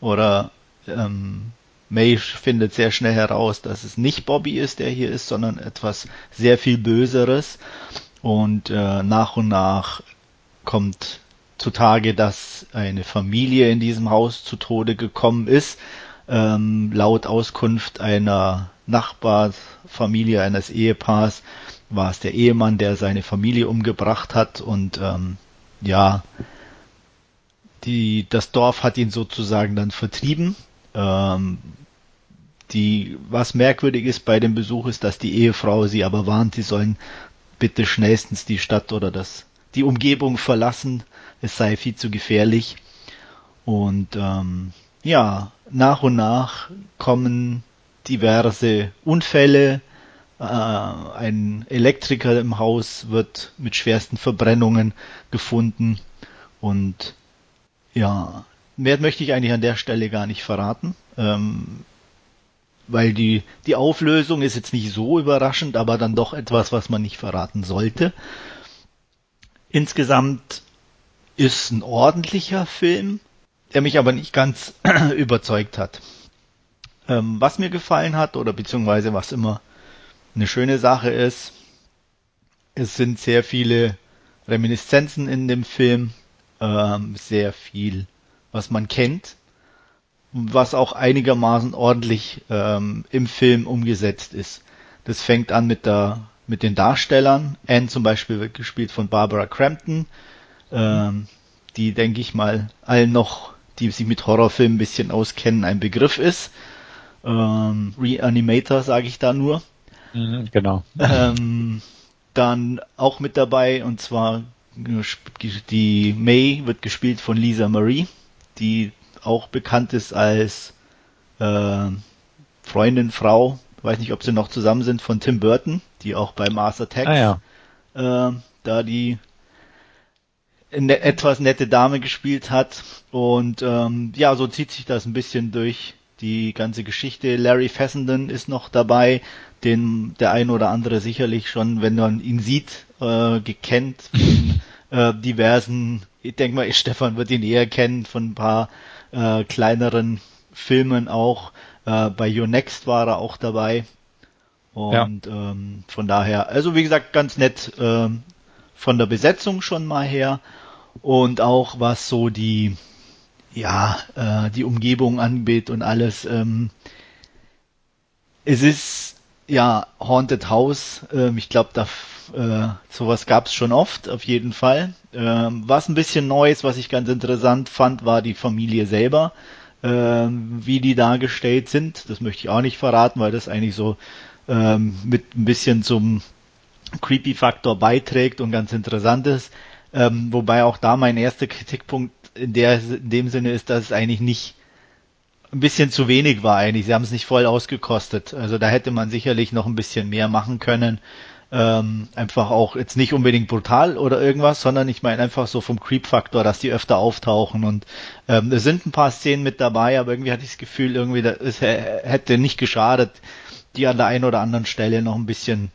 oder ähm, May findet sehr schnell heraus, dass es nicht Bobby ist, der hier ist, sondern etwas sehr viel Böseres. Und äh, nach und nach kommt zutage, dass eine Familie in diesem Haus zu Tode gekommen ist. Ähm, laut Auskunft einer Nachbarfamilie eines Ehepaars war es der Ehemann, der seine Familie umgebracht hat und ähm, ja, die, das Dorf hat ihn sozusagen dann vertrieben. Ähm, die, was merkwürdig ist bei dem Besuch ist, dass die Ehefrau sie aber warnt, sie sollen bitte schnellstens die Stadt oder das, die Umgebung verlassen. Es sei viel zu gefährlich. Und ähm, ja, nach und nach kommen diverse Unfälle. Äh, ein Elektriker im Haus wird mit schwersten Verbrennungen gefunden. Und ja, mehr möchte ich eigentlich an der Stelle gar nicht verraten. Ähm, weil die, die Auflösung ist jetzt nicht so überraschend, aber dann doch etwas, was man nicht verraten sollte. Insgesamt ist ein ordentlicher Film, der mich aber nicht ganz überzeugt hat. Ähm, was mir gefallen hat, oder beziehungsweise was immer eine schöne Sache ist, es sind sehr viele Reminiszenzen in dem Film, ähm, sehr viel, was man kennt, was auch einigermaßen ordentlich ähm, im Film umgesetzt ist. Das fängt an mit der mit den Darstellern. Anne zum Beispiel wird gespielt von Barbara Crampton, ähm, die denke ich mal allen noch, die sich mit Horrorfilmen ein bisschen auskennen, ein Begriff ist. Ähm, Reanimator sage ich da nur. Mhm, genau. Ähm, dann auch mit dabei und zwar die May wird gespielt von Lisa Marie, die auch bekannt ist als äh, Freundin, Frau, weiß nicht, ob sie noch zusammen sind, von Tim Burton, die auch bei Mars Attacks ah, ja. äh, da die eine etwas nette Dame gespielt hat. Und ähm, ja, so zieht sich das ein bisschen durch die ganze Geschichte. Larry Fessenden ist noch dabei, den der ein oder andere sicherlich schon, wenn man ihn sieht, äh, gekennt von äh, diversen, ich denke mal, Stefan wird ihn eher kennen von ein paar äh, kleineren Filmen auch. Äh, bei Your Next war er auch dabei. Und ja. ähm, von daher, also wie gesagt, ganz nett äh, von der Besetzung schon mal her. Und auch was so die, ja, äh, die Umgebung angeht und alles. Ähm, es ist ja Haunted House. Ähm, ich glaube, da äh, sowas gab es schon oft, auf jeden Fall. Ähm, was ein bisschen Neues, was ich ganz interessant fand, war die Familie selber, ähm, wie die dargestellt sind. Das möchte ich auch nicht verraten, weil das eigentlich so ähm, mit ein bisschen zum Creepy-Faktor beiträgt und ganz interessant ist. Ähm, wobei auch da mein erster Kritikpunkt in, der, in dem Sinne ist, dass es eigentlich nicht ein bisschen zu wenig war eigentlich. Sie haben es nicht voll ausgekostet. Also da hätte man sicherlich noch ein bisschen mehr machen können. Ähm, einfach auch jetzt nicht unbedingt brutal oder irgendwas, sondern ich meine einfach so vom Creep-Faktor, dass die öfter auftauchen und ähm, es sind ein paar Szenen mit dabei, aber irgendwie hatte ich das Gefühl, irgendwie es hätte nicht geschadet, die an der einen oder anderen Stelle noch ein bisschen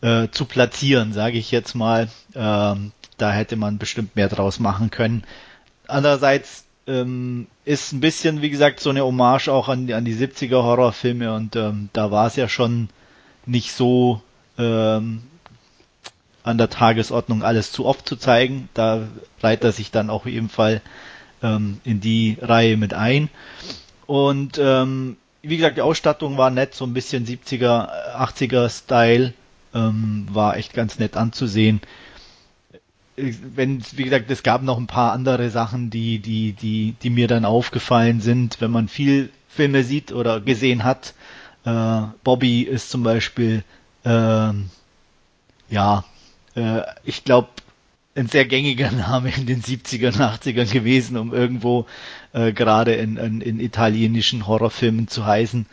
äh, zu platzieren, sage ich jetzt mal. Ähm, da hätte man bestimmt mehr draus machen können. Andererseits ähm, ist ein bisschen, wie gesagt, so eine Hommage auch an, an die 70er Horrorfilme und ähm, da war es ja schon nicht so ähm, an der Tagesordnung alles zu oft zu zeigen. Da reiht er sich dann auch ebenfalls ähm, in die Reihe mit ein. Und ähm, wie gesagt, die Ausstattung war nett, so ein bisschen 70er, 80er Style, ähm, war echt ganz nett anzusehen. Wenn, wie gesagt, es gab noch ein paar andere Sachen, die, die, die, die mir dann aufgefallen sind, wenn man viel Filme sieht oder gesehen hat. Äh, Bobby ist zum Beispiel ähm, ja, äh, ich glaube, ein sehr gängiger Name in den 70ern, 80ern gewesen, um irgendwo äh, gerade in, in, in italienischen Horrorfilmen zu heißen.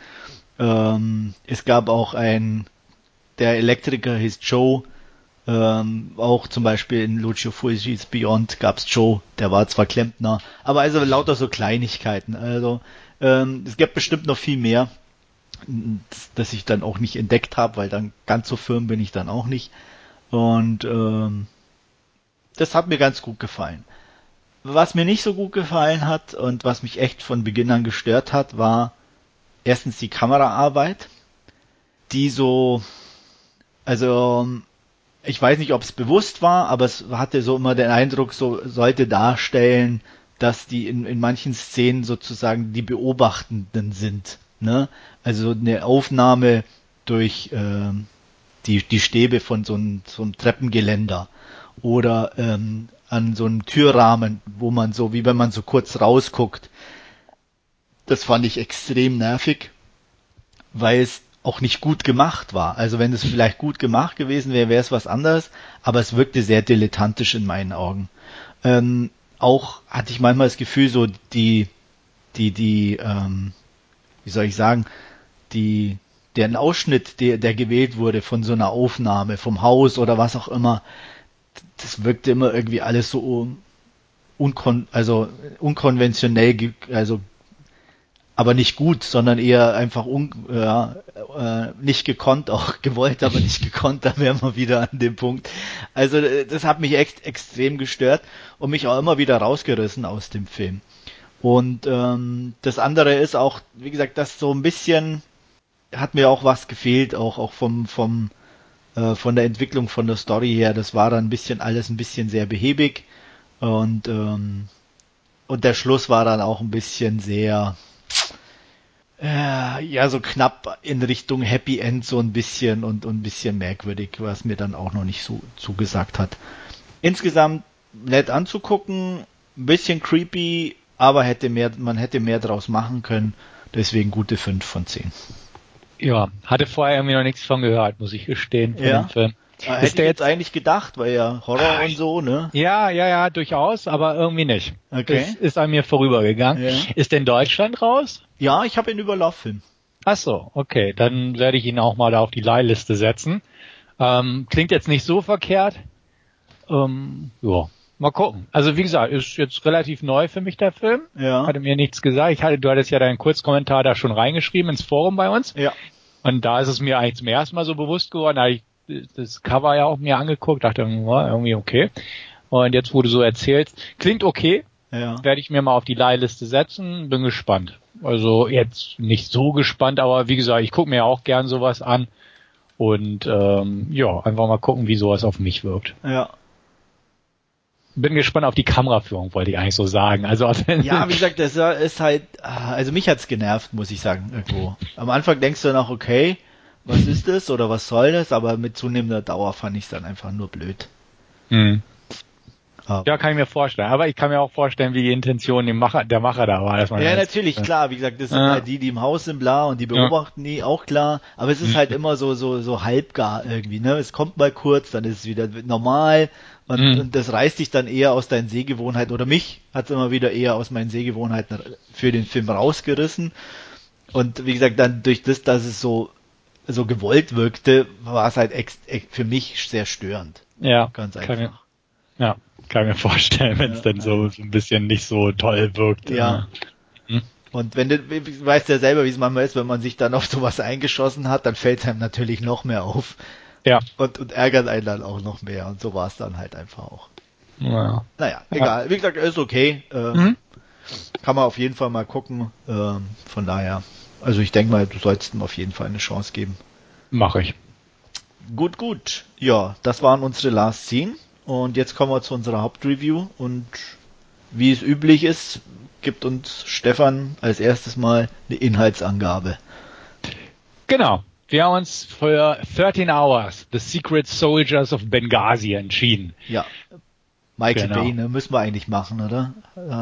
Ähm, es gab auch ein, der Elektriker hieß Joe, ähm, auch zum Beispiel in Lucio Fulci's Beyond gab's Joe, der war zwar Klempner, aber also lauter so Kleinigkeiten. Also ähm, es gibt bestimmt noch viel mehr das ich dann auch nicht entdeckt habe, weil dann ganz so firm bin ich dann auch nicht. Und ähm, das hat mir ganz gut gefallen. Was mir nicht so gut gefallen hat und was mich echt von Beginn an gestört hat, war erstens die Kameraarbeit, die so, also ich weiß nicht, ob es bewusst war, aber es hatte so immer den Eindruck, so sollte darstellen, dass die in, in manchen Szenen sozusagen die Beobachtenden sind. Ne? Also eine Aufnahme durch äh, die, die Stäbe von so einem, so einem Treppengeländer oder ähm, an so einem Türrahmen, wo man so, wie wenn man so kurz rausguckt. Das fand ich extrem nervig, weil es auch nicht gut gemacht war. Also wenn es vielleicht gut gemacht gewesen wäre, wäre es was anderes, aber es wirkte sehr dilettantisch in meinen Augen. Ähm, auch hatte ich manchmal das Gefühl, so die, die, die, ähm, wie soll ich sagen, die, der Ausschnitt, der, der gewählt wurde von so einer Aufnahme, vom Haus oder was auch immer, das wirkte immer irgendwie alles so unkon, also unkonventionell, also aber nicht gut, sondern eher einfach un, ja, äh, nicht gekonnt, auch gewollt, aber nicht gekonnt, da wären wir wieder an dem Punkt. Also das hat mich echt extrem gestört und mich auch immer wieder rausgerissen aus dem Film. Und ähm, das andere ist auch, wie gesagt, das so ein bisschen hat mir auch was gefehlt, auch auch vom vom äh, von der Entwicklung von der Story her. Das war dann ein bisschen alles ein bisschen sehr behäbig und ähm, und der Schluss war dann auch ein bisschen sehr äh, ja so knapp in Richtung Happy End so ein bisschen und, und ein bisschen merkwürdig, was mir dann auch noch nicht so zugesagt hat. Insgesamt nett anzugucken, ein bisschen creepy, aber hätte mehr, man hätte mehr draus machen können. Deswegen gute 5 von 10. Ja, hatte vorher irgendwie noch nichts von gehört, muss ich gestehen, von ja. dem Film. Äh, hätte ist der jetzt eigentlich gedacht, weil ja Horror ah, und so, ne? Ja, ja, ja, durchaus, aber irgendwie nicht. Okay. Ist, ist an mir vorübergegangen. Ja. Ist denn Deutschland raus? Ja, ich habe ihn über Lauffilm. Ach so, okay, dann werde ich ihn auch mal da auf die Leihliste setzen. Ähm, klingt jetzt nicht so verkehrt. Ähm, ja, Mal gucken. Also wie gesagt, ist jetzt relativ neu für mich der Film. Ja. Hatte mir nichts gesagt. Ich hatte, du hattest ja deinen Kurzkommentar da schon reingeschrieben ins Forum bei uns. Ja. Und da ist es mir eigentlich zum ersten Mal so bewusst geworden. Da habe ich das Cover ja auch mir angeguckt, dachte irgendwie okay. Und jetzt, wo du so erzählst, klingt okay. Ja. Werde ich mir mal auf die Leihliste setzen. Bin gespannt. Also jetzt nicht so gespannt, aber wie gesagt, ich gucke mir auch gern sowas an. Und ähm, ja, einfach mal gucken, wie sowas auf mich wirkt. Ja bin gespannt auf die Kameraführung, wollte ich eigentlich so sagen. Also ja, wie gesagt, das ist halt, also mich hat's genervt, muss ich sagen, irgendwo. Am Anfang denkst du noch, okay, was ist das oder was soll das? Aber mit zunehmender Dauer fand ich es dann einfach nur blöd. Mhm. Ja, kann ich mir vorstellen. Aber ich kann mir auch vorstellen, wie die Intention dem Macher, der Macher da war. Dass man ja, natürlich, ist. klar. Wie gesagt, das sind ja. halt die, die im Haus sind, bla, und die beobachten ja. die, auch klar. Aber es ist mhm. halt immer so, so, so halbgar irgendwie, ne? Es kommt mal kurz, dann ist es wieder normal. Und, mhm. und das reißt dich dann eher aus deinen Sehgewohnheiten, oder mich hat es immer wieder eher aus meinen Sehgewohnheiten für den Film rausgerissen. Und wie gesagt, dann durch das, dass es so, so gewollt wirkte, war es halt ex, ex, für mich sehr störend. Ja. Ganz einfach. Ja, kann mir vorstellen, wenn es ja, dann so, so ein bisschen nicht so toll wirkt. Ja. Hm? Und wenn du, weißt ja selber, wie es manchmal ist, wenn man sich dann auf sowas eingeschossen hat, dann fällt es einem natürlich noch mehr auf. Ja. Und, und ärgert einen dann auch noch mehr. Und so war es dann halt einfach auch. Ja. Naja, egal. Ja. Wie gesagt, ist okay. Äh, mhm. Kann man auf jeden Fall mal gucken. Äh, von daher, also ich denke mal, du sollst ihm auf jeden Fall eine Chance geben. Mache ich. Gut, gut. Ja, das waren unsere Last Scene. Und jetzt kommen wir zu unserer Hauptreview. Und wie es üblich ist, gibt uns Stefan als erstes mal eine Inhaltsangabe. Genau. Wir haben uns für 13 Hours The Secret Soldiers of Benghazi entschieden. Ja. Michael genau. Bay, ne, müssen wir eigentlich machen, oder?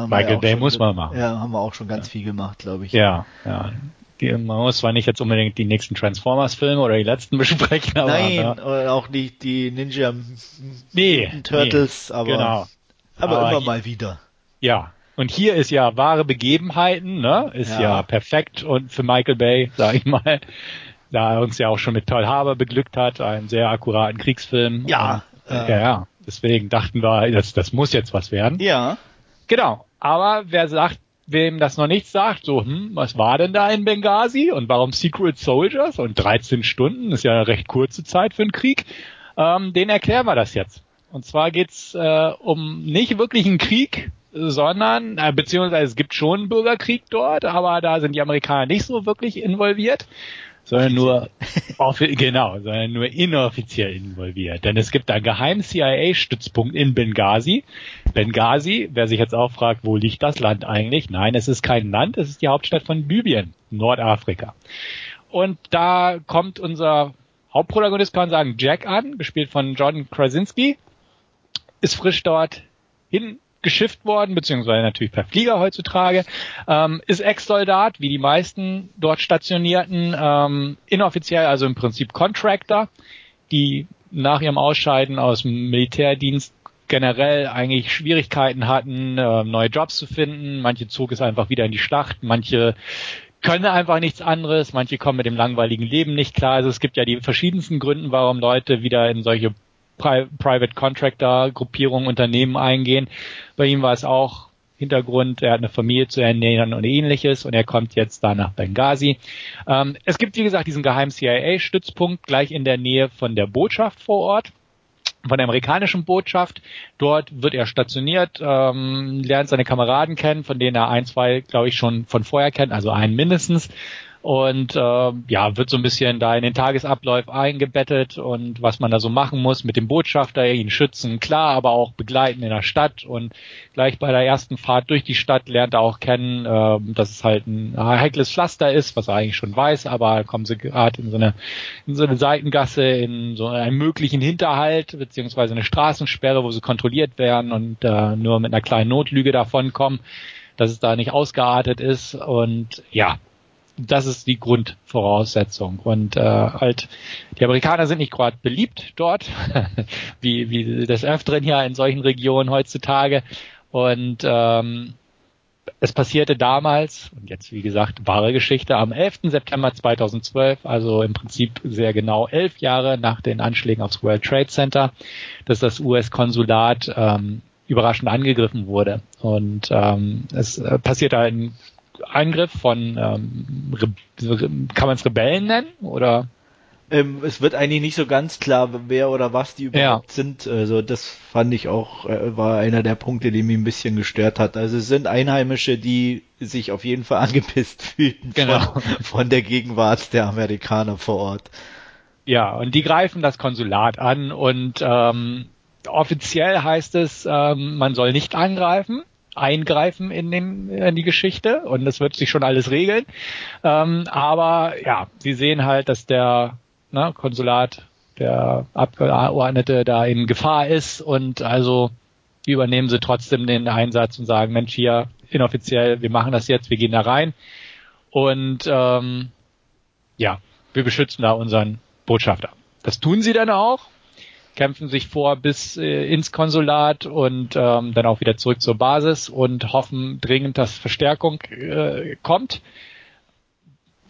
Michael Bay muss man machen. Ja, haben wir auch schon ganz viel gemacht, glaube ich. Ja, ja. Man muss zwar nicht jetzt unbedingt die nächsten Transformers-Filme oder die letzten besprechen, aber. Nein, ja. auch nicht die Ninja nee, Turtles, nee, aber, genau. aber, aber immer mal wieder. Ja, und hier ist ja wahre Begebenheiten, ne? Ist ja, ja perfekt und für Michael Bay, sag ich mal da er uns ja auch schon mit Toll Harbor beglückt hat, einen sehr akkuraten Kriegsfilm. Ja. Und, äh, ja, ja. Deswegen dachten wir, das, das muss jetzt was werden. Ja. Genau. Aber wer sagt, wem das noch nichts sagt, so, hm, was war denn da in Benghazi und warum Secret Soldiers und 13 Stunden ist ja eine recht kurze Zeit für einen Krieg, ähm, den erklären wir das jetzt. Und zwar geht's äh, um nicht wirklich einen Krieg, sondern, äh, beziehungsweise es gibt schon einen Bürgerkrieg dort, aber da sind die Amerikaner nicht so wirklich involviert, sondern nur genau, sondern nur inoffiziell involviert. Denn es gibt einen geheimen CIA-Stützpunkt in Benghazi. Benghazi, wer sich jetzt auch fragt, wo liegt das Land eigentlich? Nein, es ist kein Land, es ist die Hauptstadt von Libyen, Nordafrika. Und da kommt unser Hauptprotagonist, kann man sagen, Jack an, gespielt von John Krasinski, ist frisch dort hin geschifft worden, beziehungsweise natürlich per Flieger heutzutage, ähm, ist Ex-Soldat, wie die meisten dort stationierten, ähm, inoffiziell, also im Prinzip Contractor, die nach ihrem Ausscheiden aus dem Militärdienst generell eigentlich Schwierigkeiten hatten, äh, neue Jobs zu finden. Manche zog es einfach wieder in die Schlacht, manche können einfach nichts anderes, manche kommen mit dem langweiligen Leben nicht klar. Also es gibt ja die verschiedensten Gründe, warum Leute wieder in solche Pri Private Contractor Gruppierungen Unternehmen eingehen. Bei ihm war es auch Hintergrund, er hat eine Familie zu ernähren und ähnliches und er kommt jetzt da nach Benghazi. Ähm, es gibt, wie gesagt, diesen geheimen CIA-Stützpunkt gleich in der Nähe von der Botschaft vor Ort von der amerikanischen Botschaft. Dort wird er stationiert, ähm, lernt seine Kameraden kennen, von denen er ein, zwei, glaube ich, schon von vorher kennt, also einen mindestens und äh, ja, wird so ein bisschen da in den Tagesablauf eingebettet und was man da so machen muss mit dem Botschafter, ihn schützen, klar, aber auch begleiten in der Stadt. Und gleich bei der ersten Fahrt durch die Stadt lernt er auch kennen, äh, dass es halt ein heikles Pflaster ist, was er eigentlich schon weiß, aber kommen sie gerade in so eine in so eine Seitengasse, in so einen möglichen Hinterhalt beziehungsweise eine Straßensperre, wo sie kontrolliert werden und äh, nur mit einer kleinen Notlüge davonkommen dass es da nicht ausgeartet ist. Und ja, das ist die Grundvoraussetzung. Und äh, halt, die Amerikaner sind nicht gerade beliebt dort, wie, wie des Öfteren hier in solchen Regionen heutzutage. Und ähm, es passierte damals, und jetzt wie gesagt, wahre Geschichte, am 11. September 2012, also im Prinzip sehr genau elf Jahre nach den Anschlägen aufs World Trade Center, dass das US-Konsulat ähm, überraschend angegriffen wurde. Und ähm, es äh, passierte ein Angriff von, ähm, kann man es Rebellen nennen oder? Ähm, es wird eigentlich nicht so ganz klar, wer oder was die überhaupt ja. sind. Also das fand ich auch, äh, war einer der Punkte, die mich ein bisschen gestört hat. Also es sind Einheimische, die sich auf jeden Fall angepisst fühlen genau. von, von der Gegenwart der Amerikaner vor Ort. Ja, und die greifen das Konsulat an und ähm, offiziell heißt es, ähm, man soll nicht angreifen eingreifen in, den, in die Geschichte und das wird sich schon alles regeln. Ähm, aber ja, sie sehen halt, dass der ne, Konsulat, der Abgeordnete da in Gefahr ist und also übernehmen sie trotzdem den Einsatz und sagen, Mensch, hier inoffiziell, wir machen das jetzt, wir gehen da rein. Und ähm, ja, wir beschützen da unseren Botschafter. Das tun sie dann auch, kämpfen sich vor bis äh, ins Konsulat und ähm, dann auch wieder zurück zur Basis und hoffen dringend, dass Verstärkung äh, kommt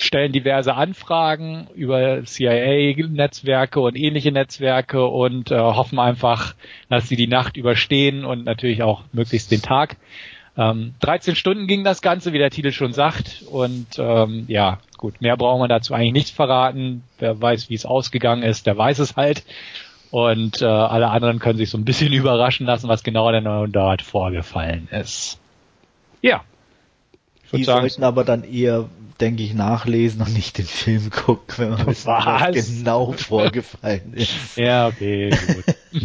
stellen diverse Anfragen über CIA-Netzwerke und ähnliche Netzwerke und äh, hoffen einfach, dass sie die Nacht überstehen und natürlich auch möglichst den Tag. Ähm, 13 Stunden ging das Ganze, wie der Titel schon sagt. Und ähm, ja, gut, mehr braucht man dazu eigentlich nicht verraten. Wer weiß, wie es ausgegangen ist, der weiß es halt. Und äh, alle anderen können sich so ein bisschen überraschen lassen, was genau denn dort vorgefallen ist. Ja. Die sagen, sollten aber dann eher denke ich, nachlesen und nicht den Film gucken, wenn man wissen, was genau vorgefallen ist. Ja, okay, gut.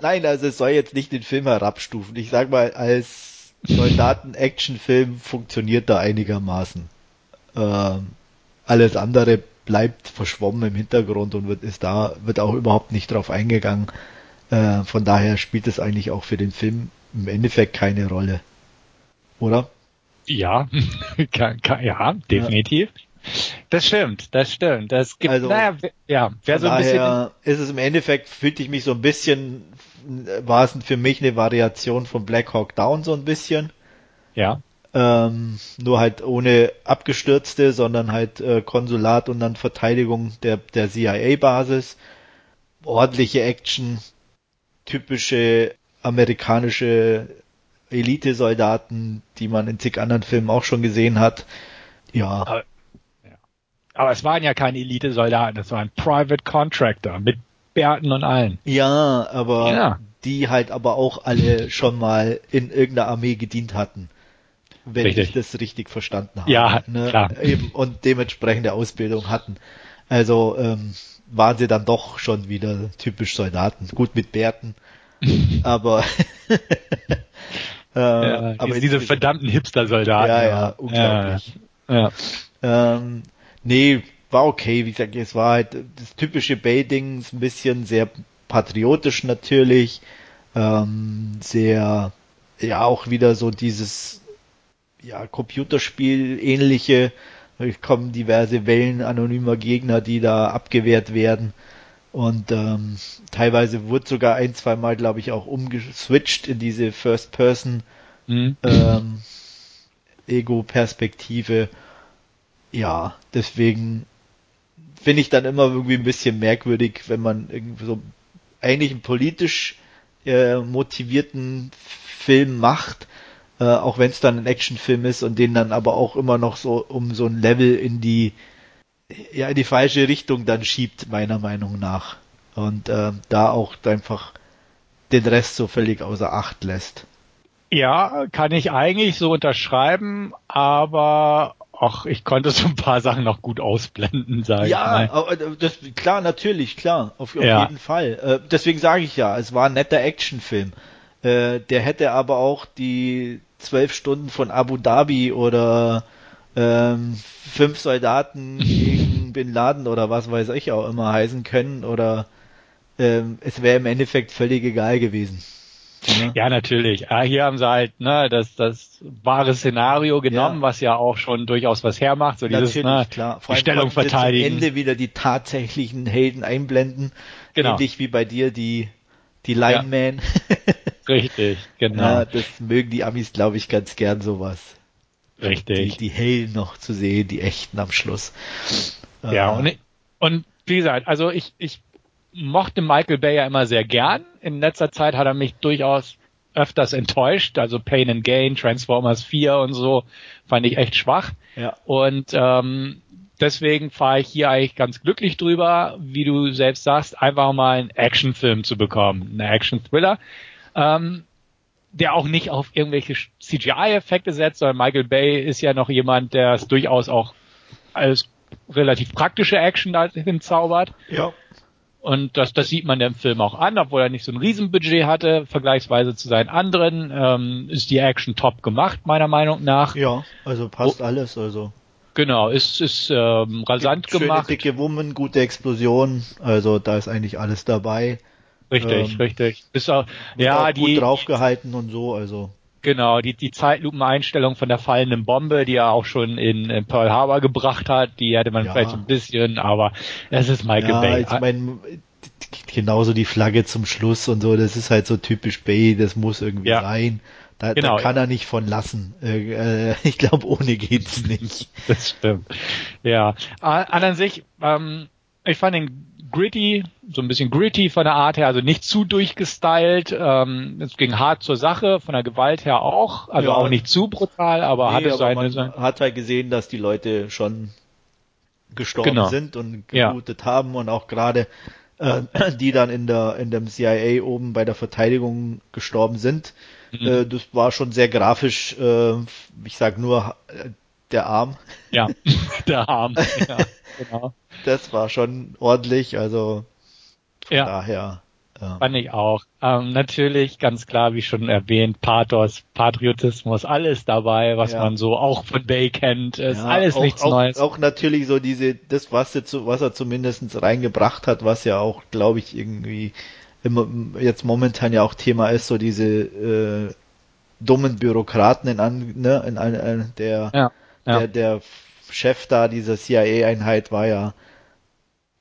Nein, also es soll jetzt nicht den Film herabstufen. Ich sag mal, als Soldaten-Action-Film funktioniert da einigermaßen. Ähm, alles andere bleibt verschwommen im Hintergrund und wird ist da wird auch überhaupt nicht drauf eingegangen. Äh, von daher spielt es eigentlich auch für den Film im Endeffekt keine Rolle, oder? Ja, ja, definitiv. Das stimmt, das stimmt. Das gibt, also, naja, ja, wer so ein bisschen. Ist es im Endeffekt, fühlte ich mich so ein bisschen, war es für mich eine Variation von Black Hawk Down so ein bisschen. Ja. Ähm, nur halt ohne Abgestürzte, sondern halt äh, Konsulat und dann Verteidigung der, der CIA-Basis. Ordentliche Action, typische amerikanische Elite-Soldaten, die man in zig anderen Filmen auch schon gesehen hat. Ja. Aber, ja. Aber es waren ja keine Elite-Soldaten, es waren Private Contractor mit Bärten und allen. Ja, aber ja. die halt aber auch alle schon mal in irgendeiner Armee gedient hatten. Wenn richtig. ich das richtig verstanden habe. Ja, ne? klar. Eben, und dementsprechende Ausbildung hatten. Also ähm, waren sie dann doch schon wieder typisch Soldaten. Gut mit Bärten. aber Äh, ja, aber diese verdammten Hipster-Soldaten. Ja, ja, unglaublich. Ja, ja. Ähm, nee, war okay. Wie gesagt, es war halt das typische Bay-Ding, ein bisschen sehr patriotisch natürlich, ähm, sehr, ja, auch wieder so dieses, ja, Computerspiel ähnliche, es kommen diverse Wellen anonymer Gegner, die da abgewehrt werden. Und ähm, teilweise wurde sogar ein, zwei Mal, glaube ich, auch umgeswitcht in diese First-Person mhm. ähm, Ego-Perspektive. Ja, deswegen finde ich dann immer irgendwie ein bisschen merkwürdig, wenn man irgendwie so eigentlich einen politisch äh, motivierten Film macht, äh, auch wenn es dann ein Actionfilm ist und den dann aber auch immer noch so um so ein Level in die ja in die falsche Richtung dann schiebt, meiner Meinung nach. Und äh, da auch einfach den Rest so völlig außer Acht lässt. Ja, kann ich eigentlich so unterschreiben, aber ach, ich konnte so ein paar Sachen noch gut ausblenden, sage ja, ich mal. Ja, das, klar, natürlich, klar, auf, auf ja. jeden Fall. Äh, deswegen sage ich ja, es war ein netter Actionfilm. Äh, der hätte aber auch die zwölf Stunden von Abu Dhabi oder ähm, fünf Soldaten gegen Bin Laden oder was weiß ich auch immer heißen können oder ähm, es wäre im Endeffekt völlig egal gewesen. Ja, ja natürlich. Ah, hier haben sie halt ne, das, das wahre Szenario genommen, ja. was ja auch schon durchaus was hermacht. So dieses, natürlich, ne, klar. Vor die Stellung verteidigen. Am Ende wieder die tatsächlichen Helden einblenden. Genau. Ähnlich wie bei dir die, die Lineman. Ja. Richtig, genau. Ja, das mögen die Amis, glaube ich, ganz gern sowas. Richtig. Die, die hellen noch zu sehen, die echten am Schluss. Ja, äh, und, und wie gesagt, also ich, ich mochte Michael Bay ja immer sehr gern. In letzter Zeit hat er mich durchaus öfters enttäuscht. Also Pain and Gain, Transformers 4 und so fand ich echt schwach. Ja. Und ähm, deswegen fahre ich hier eigentlich ganz glücklich drüber, wie du selbst sagst, einfach mal einen Actionfilm zu bekommen, einen Action-Thriller. Ähm, der auch nicht auf irgendwelche CGI-Effekte setzt, sondern Michael Bay ist ja noch jemand, der es durchaus auch als relativ praktische Action da hinzaubert. Ja. Und das, das sieht man dem Film auch an, obwohl er nicht so ein Riesenbudget hatte, vergleichsweise zu seinen anderen, ähm, ist die Action top gemacht, meiner Meinung nach. Ja, also passt oh, alles, also. Genau, ist, ist ähm, rasant Schöne, gemacht. dicke Wummen, gute Explosion, also da ist eigentlich alles dabei. Richtig, ähm, richtig. Ist auch, ja, auch gut die draufgehalten und so, also. Genau, die, die Zeitlupeneinstellung von der fallenden Bombe, die er auch schon in, in Pearl Harbor gebracht hat, die hätte man ja. vielleicht ein bisschen, aber es ist Michael ja, Bay. Ich mein, genauso die Flagge zum Schluss und so, das ist halt so typisch Bay, das muss irgendwie ja. sein. Da, genau. da kann er nicht von lassen. Äh, äh ich glaube, ohne geht's nicht. Das stimmt. Ja. An, an sich, ähm, ich fand den gritty, so ein bisschen gritty von der Art her, also nicht zu durchgestylt. Ähm, es ging hart zur Sache, von der Gewalt her auch, also ja, auch nicht zu brutal, aber nee, hatte aber seine, man hat halt gesehen, dass die Leute schon gestorben genau. sind und geblutet ja. haben und auch gerade äh, die dann in der in dem CIA oben bei der Verteidigung gestorben sind. Mhm. Äh, das war schon sehr grafisch. Äh, ich sag nur äh, der Arm. Ja, der Arm. ja, genau. Das war schon ordentlich, also von ja. daher. Ja. Fand ich auch. Ähm, natürlich, ganz klar, wie schon erwähnt, Pathos, Patriotismus, alles dabei, was ja. man so auch von Bay kennt. Ist ja, alles auch, nichts auch, Neues. Auch natürlich so diese, das, was er, zu, was er zumindest reingebracht hat, was ja auch, glaube ich, irgendwie immer, jetzt momentan ja auch Thema ist, so diese äh, dummen Bürokraten in, an, ne, in, in, in der ja ja. Der, der Chef da dieser CIA-Einheit war ja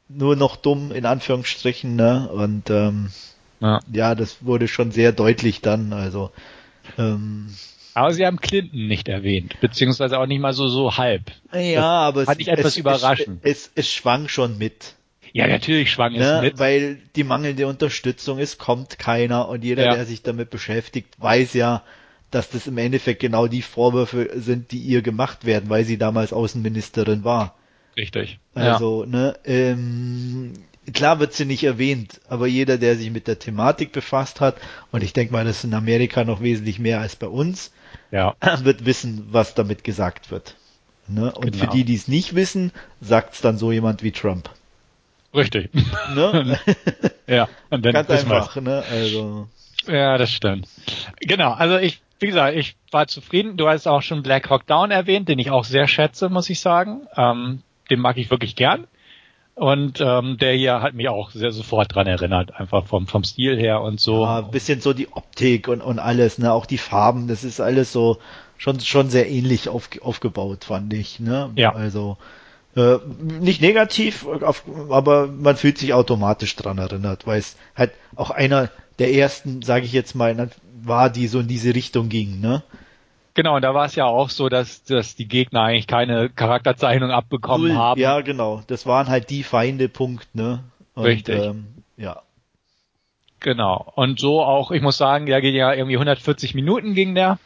nur noch dumm, in Anführungsstrichen, ne? Und ähm, ja. ja, das wurde schon sehr deutlich dann, also ähm, aber sie haben Clinton nicht erwähnt, beziehungsweise auch nicht mal so so halb. Ja, das aber fand es, ich etwas es, überraschend. Es, es, es schwang schon mit. Ja, natürlich schwang ne? es mit. Weil die mangelnde Unterstützung, es kommt keiner und jeder, ja. der sich damit beschäftigt, weiß ja, dass das im Endeffekt genau die Vorwürfe sind, die ihr gemacht werden, weil sie damals Außenministerin war. Richtig. Also, ja. ne, ähm, klar wird sie nicht erwähnt, aber jeder, der sich mit der Thematik befasst hat, und ich denke mal, das ist in Amerika noch wesentlich mehr als bei uns, ja. wird wissen, was damit gesagt wird. Ne? Und genau. für die, die es nicht wissen, sagt es dann so jemand wie Trump. Richtig. Ne? ja, und dann Ganz einfach, ne? Also. Ja, das stimmt. Genau, also ich wie gesagt, ich war zufrieden. Du hast auch schon Black Hawk Down erwähnt, den ich auch sehr schätze, muss ich sagen. Ähm, den mag ich wirklich gern. Und ähm, der hier hat mich auch sehr sofort dran erinnert, einfach vom, vom Stil her und so. Ja, ein bisschen so die Optik und, und alles, ne, auch die Farben, das ist alles so schon, schon sehr ähnlich auf, aufgebaut, fand ich, ne. Ja. Also äh, nicht negativ, auf, aber man fühlt sich automatisch dran erinnert, weil es halt auch einer der ersten, sage ich jetzt mal, war, die so in diese Richtung ging, ne? Genau, und da war es ja auch so, dass, dass die Gegner eigentlich keine Charakterzeichnung abbekommen Null, haben. Ja, genau. Das waren halt die Feinde, Punkt, ne? Und, Richtig. Ähm, ja. Genau. Und so auch, ich muss sagen, der geht ja irgendwie 140 Minuten ging der.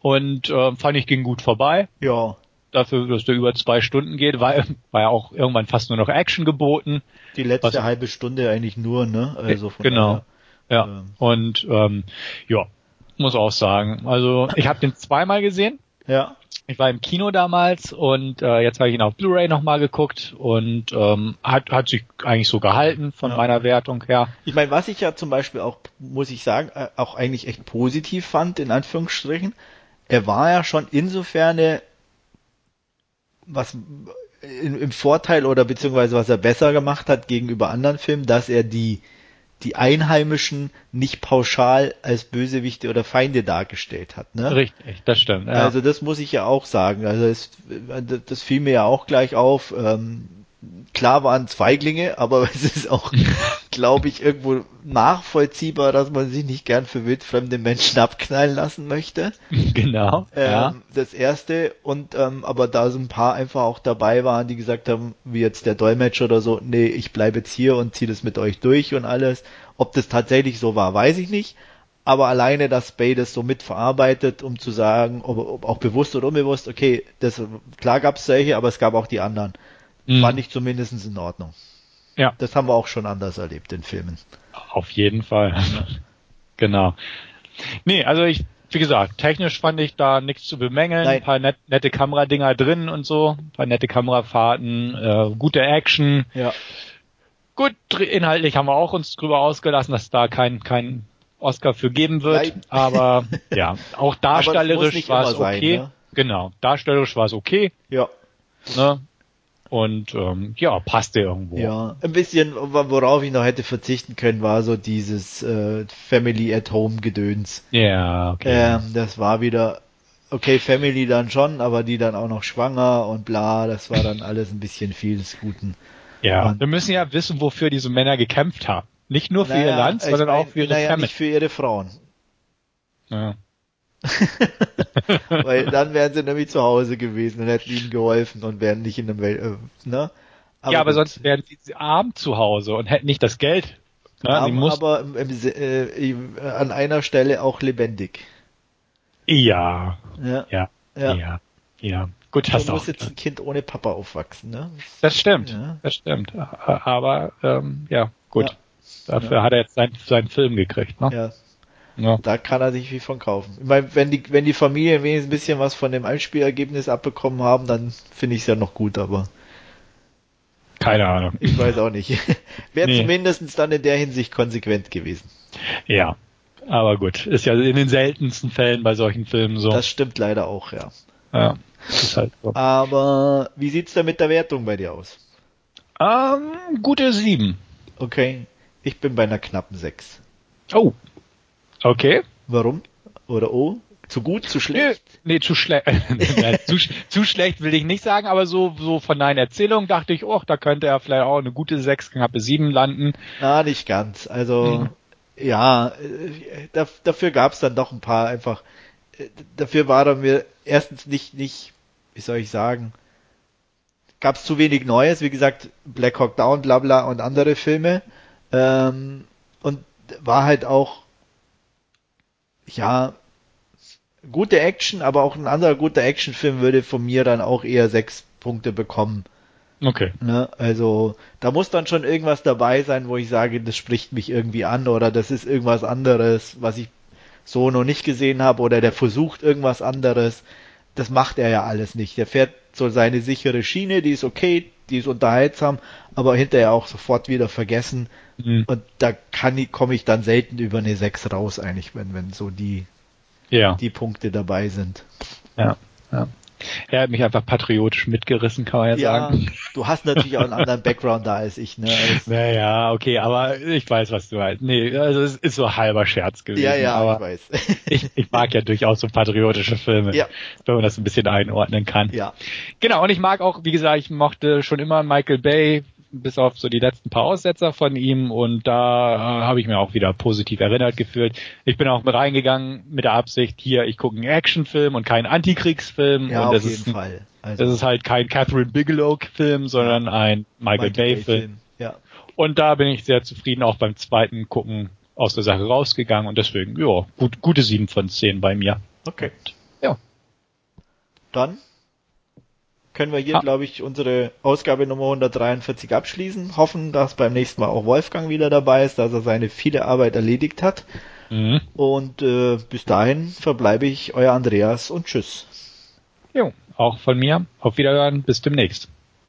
Und äh, fand ich ging gut vorbei. Ja. Dafür, dass der über zwei Stunden geht, war, war ja auch irgendwann fast nur noch Action geboten. Die letzte was, halbe Stunde eigentlich nur, ne? Also von genau. Daher. Ja. Ähm. Und ähm, ja, muss auch sagen. Also ich habe den zweimal gesehen. Ja. Ich war im Kino damals und äh, jetzt habe ich ihn auf Blu-ray nochmal geguckt und ähm, hat, hat sich eigentlich so gehalten von ja. meiner Wertung her. Ich meine, was ich ja zum Beispiel auch, muss ich sagen, äh, auch eigentlich echt positiv fand, in Anführungsstrichen, er war ja schon insofern was in, im Vorteil oder beziehungsweise was er besser gemacht hat gegenüber anderen Filmen, dass er die die Einheimischen nicht pauschal als Bösewichte oder Feinde dargestellt hat. Ne? Richtig, das stimmt. Ja. Also das muss ich ja auch sagen. Also es, das fiel mir ja auch gleich auf. Ähm, klar waren Zweiglinge, aber es ist auch, glaube ich, irgendwo nachvollziehbar, dass man sich nicht gern für wildfremde Menschen abknallen lassen möchte. Genau. Ähm, ja. Das erste und ähm, aber da so ein paar einfach auch dabei waren, die gesagt haben, wie jetzt der Dolmetscher oder so, nee, ich bleibe jetzt hier und ziehe das mit euch durch und alles. Ob das tatsächlich so war, weiß ich nicht. Aber alleine, dass Bay das so mitverarbeitet, um zu sagen, ob, ob auch bewusst oder unbewusst, okay, das klar gab es solche, aber es gab auch die anderen. Mhm. Fand ich zumindest in Ordnung. Ja. Das haben wir auch schon anders erlebt in Filmen. Auf jeden Fall. genau. Nee, also ich, wie gesagt, technisch fand ich da nichts zu bemängeln. Nein. Ein paar net, nette Kameradinger drin und so, ein paar nette Kamerafahrten, äh, gute Action. Ja. Gut, inhaltlich haben wir auch uns drüber ausgelassen, dass da kein, kein Oscar für geben wird. Nein. Aber ja, auch darstellerisch war es okay. Sein, ne? Genau, darstellerisch war es okay. Ja. Ne? Und ähm, ja, passte irgendwo. Ja, ein bisschen, worauf ich noch hätte verzichten können, war so dieses äh, Family at Home Gedöns. Ja, okay. Ähm, das war wieder, okay, Family dann schon, aber die dann auch noch schwanger und bla, das war dann alles ein bisschen viel des Guten. Ja, Und- wir müssen ja wissen, wofür diese Männer gekämpft haben. Nicht nur für ihr Naja, Land, ich sondern mein, auch für ihre naja, Family. nicht für ihre Frauen. Ja. Weil dann wären sie nämlich zu Hause gewesen und hätten ihnen geholfen und wären nicht in der Welt, äh, ne? ja, aber gut. sonst wären sie arm zu Hause und hätten nicht das Geld. Sie Arm, aber im, im, Se- äh, im- an einer Stelle auch lebendig. ja, Ja, ja, ja. ja, ja. Gut, hast du muss jetzt ein Kind ohne Papa aufwachsen, ne? Das stimmt, Ja. das stimmt. Aber ähm, ja, gut. Ja. Dafür hat er jetzt seinen, seinen Film gekriegt. Ne? Ja, Ja. da kann er sich wie von kaufen. Ich meine, wenn die, wenn die Familie wenigstens ein bisschen was von dem Einspielergebnis abbekommen haben, dann finde ich es ja noch gut, aber Keine Ahnung. ich weiß auch nicht. Wäre Nee. zumindest dann in der Hinsicht konsequent gewesen. Ja, aber gut. Ist ja in den seltensten Fällen bei solchen Filmen so. Das stimmt leider auch, ja. ja, ist halt so. Aber wie sieht's da mit der Wertung bei dir aus? Ähm, gute sieben. Okay, ich bin bei einer knappen 6. Oh. Okay. Warum? Oder oh? Zu gut, zu schlecht? nee, zu schlecht. zu, zu schlecht will ich nicht sagen, aber so, so von deinen Erzählungen dachte ich, oh, da könnte er vielleicht auch eine gute 6, knappe 7 landen. Na, nicht ganz. Also, Mhm. ja, äh, da, dafür gab's dann doch ein paar einfach. äh, Dafür war er mir erstens nicht, nicht, wie soll ich sagen, gab's zu wenig Neues. Wie gesagt, Black Hawk Down, bla bla und andere Filme. Ähm, und war halt auch, ja, gute Action, aber auch ein anderer guter Actionfilm würde von mir dann auch eher sechs Punkte bekommen. Okay. Ne? Also da muss dann schon irgendwas dabei sein, wo ich sage, das spricht mich irgendwie an oder das ist irgendwas anderes, was ich so noch nicht gesehen habe oder der versucht irgendwas anderes. Das macht er ja alles nicht. Der fährt so seine sichere Schiene, die ist okay, die ist unterhaltsam, aber hinterher auch sofort wieder vergessen. Mhm. Und da kann ich, komme ich dann selten über eine 6 raus eigentlich, wenn, wenn so die, Ja. die Punkte dabei sind. Ja. ja. Er hat mich einfach patriotisch mitgerissen, kann man ja, Ja, sagen. du hast natürlich auch einen anderen Background da als ich, ne? Als, Naja, okay, aber ich weiß, was du halt. Nee, also es ist so halber Scherz gewesen. ja, ja, aber ich weiß. ich, ich mag ja durchaus so patriotische Filme, Ja. wenn man das ein bisschen einordnen kann. ja. Genau, und ich mag auch, wie gesagt, ich mochte schon immer Michael Bay, bis auf so die letzten paar Aussetzer von ihm und da äh, habe ich mir auch wieder positiv erinnert gefühlt. Ich bin auch mit reingegangen mit der Absicht, hier, ich gucke einen Actionfilm und keinen Antikriegsfilm Ja, und auf das jeden ist, Fall. Also, das ist halt kein Catherine Bigelow-Film, sondern ein Michael, Bay-Film. Ja. Und da bin ich sehr zufrieden, auch beim zweiten Gucken aus der Sache rausgegangen und deswegen, ja, gut, gute sieben von zehn bei mir. Okay. Ja. Dann können wir hier, Ha. glaube ich, unsere Ausgabe Nummer 143 abschließen. Hoffen, dass beim nächsten Mal auch Wolfgang wieder dabei ist, dass er seine viele Arbeit erledigt hat. Mhm. Und äh, bis dahin verbleibe ich euer Andreas und tschüss. Jo, auch von mir. Auf Wiederhören. Bis demnächst.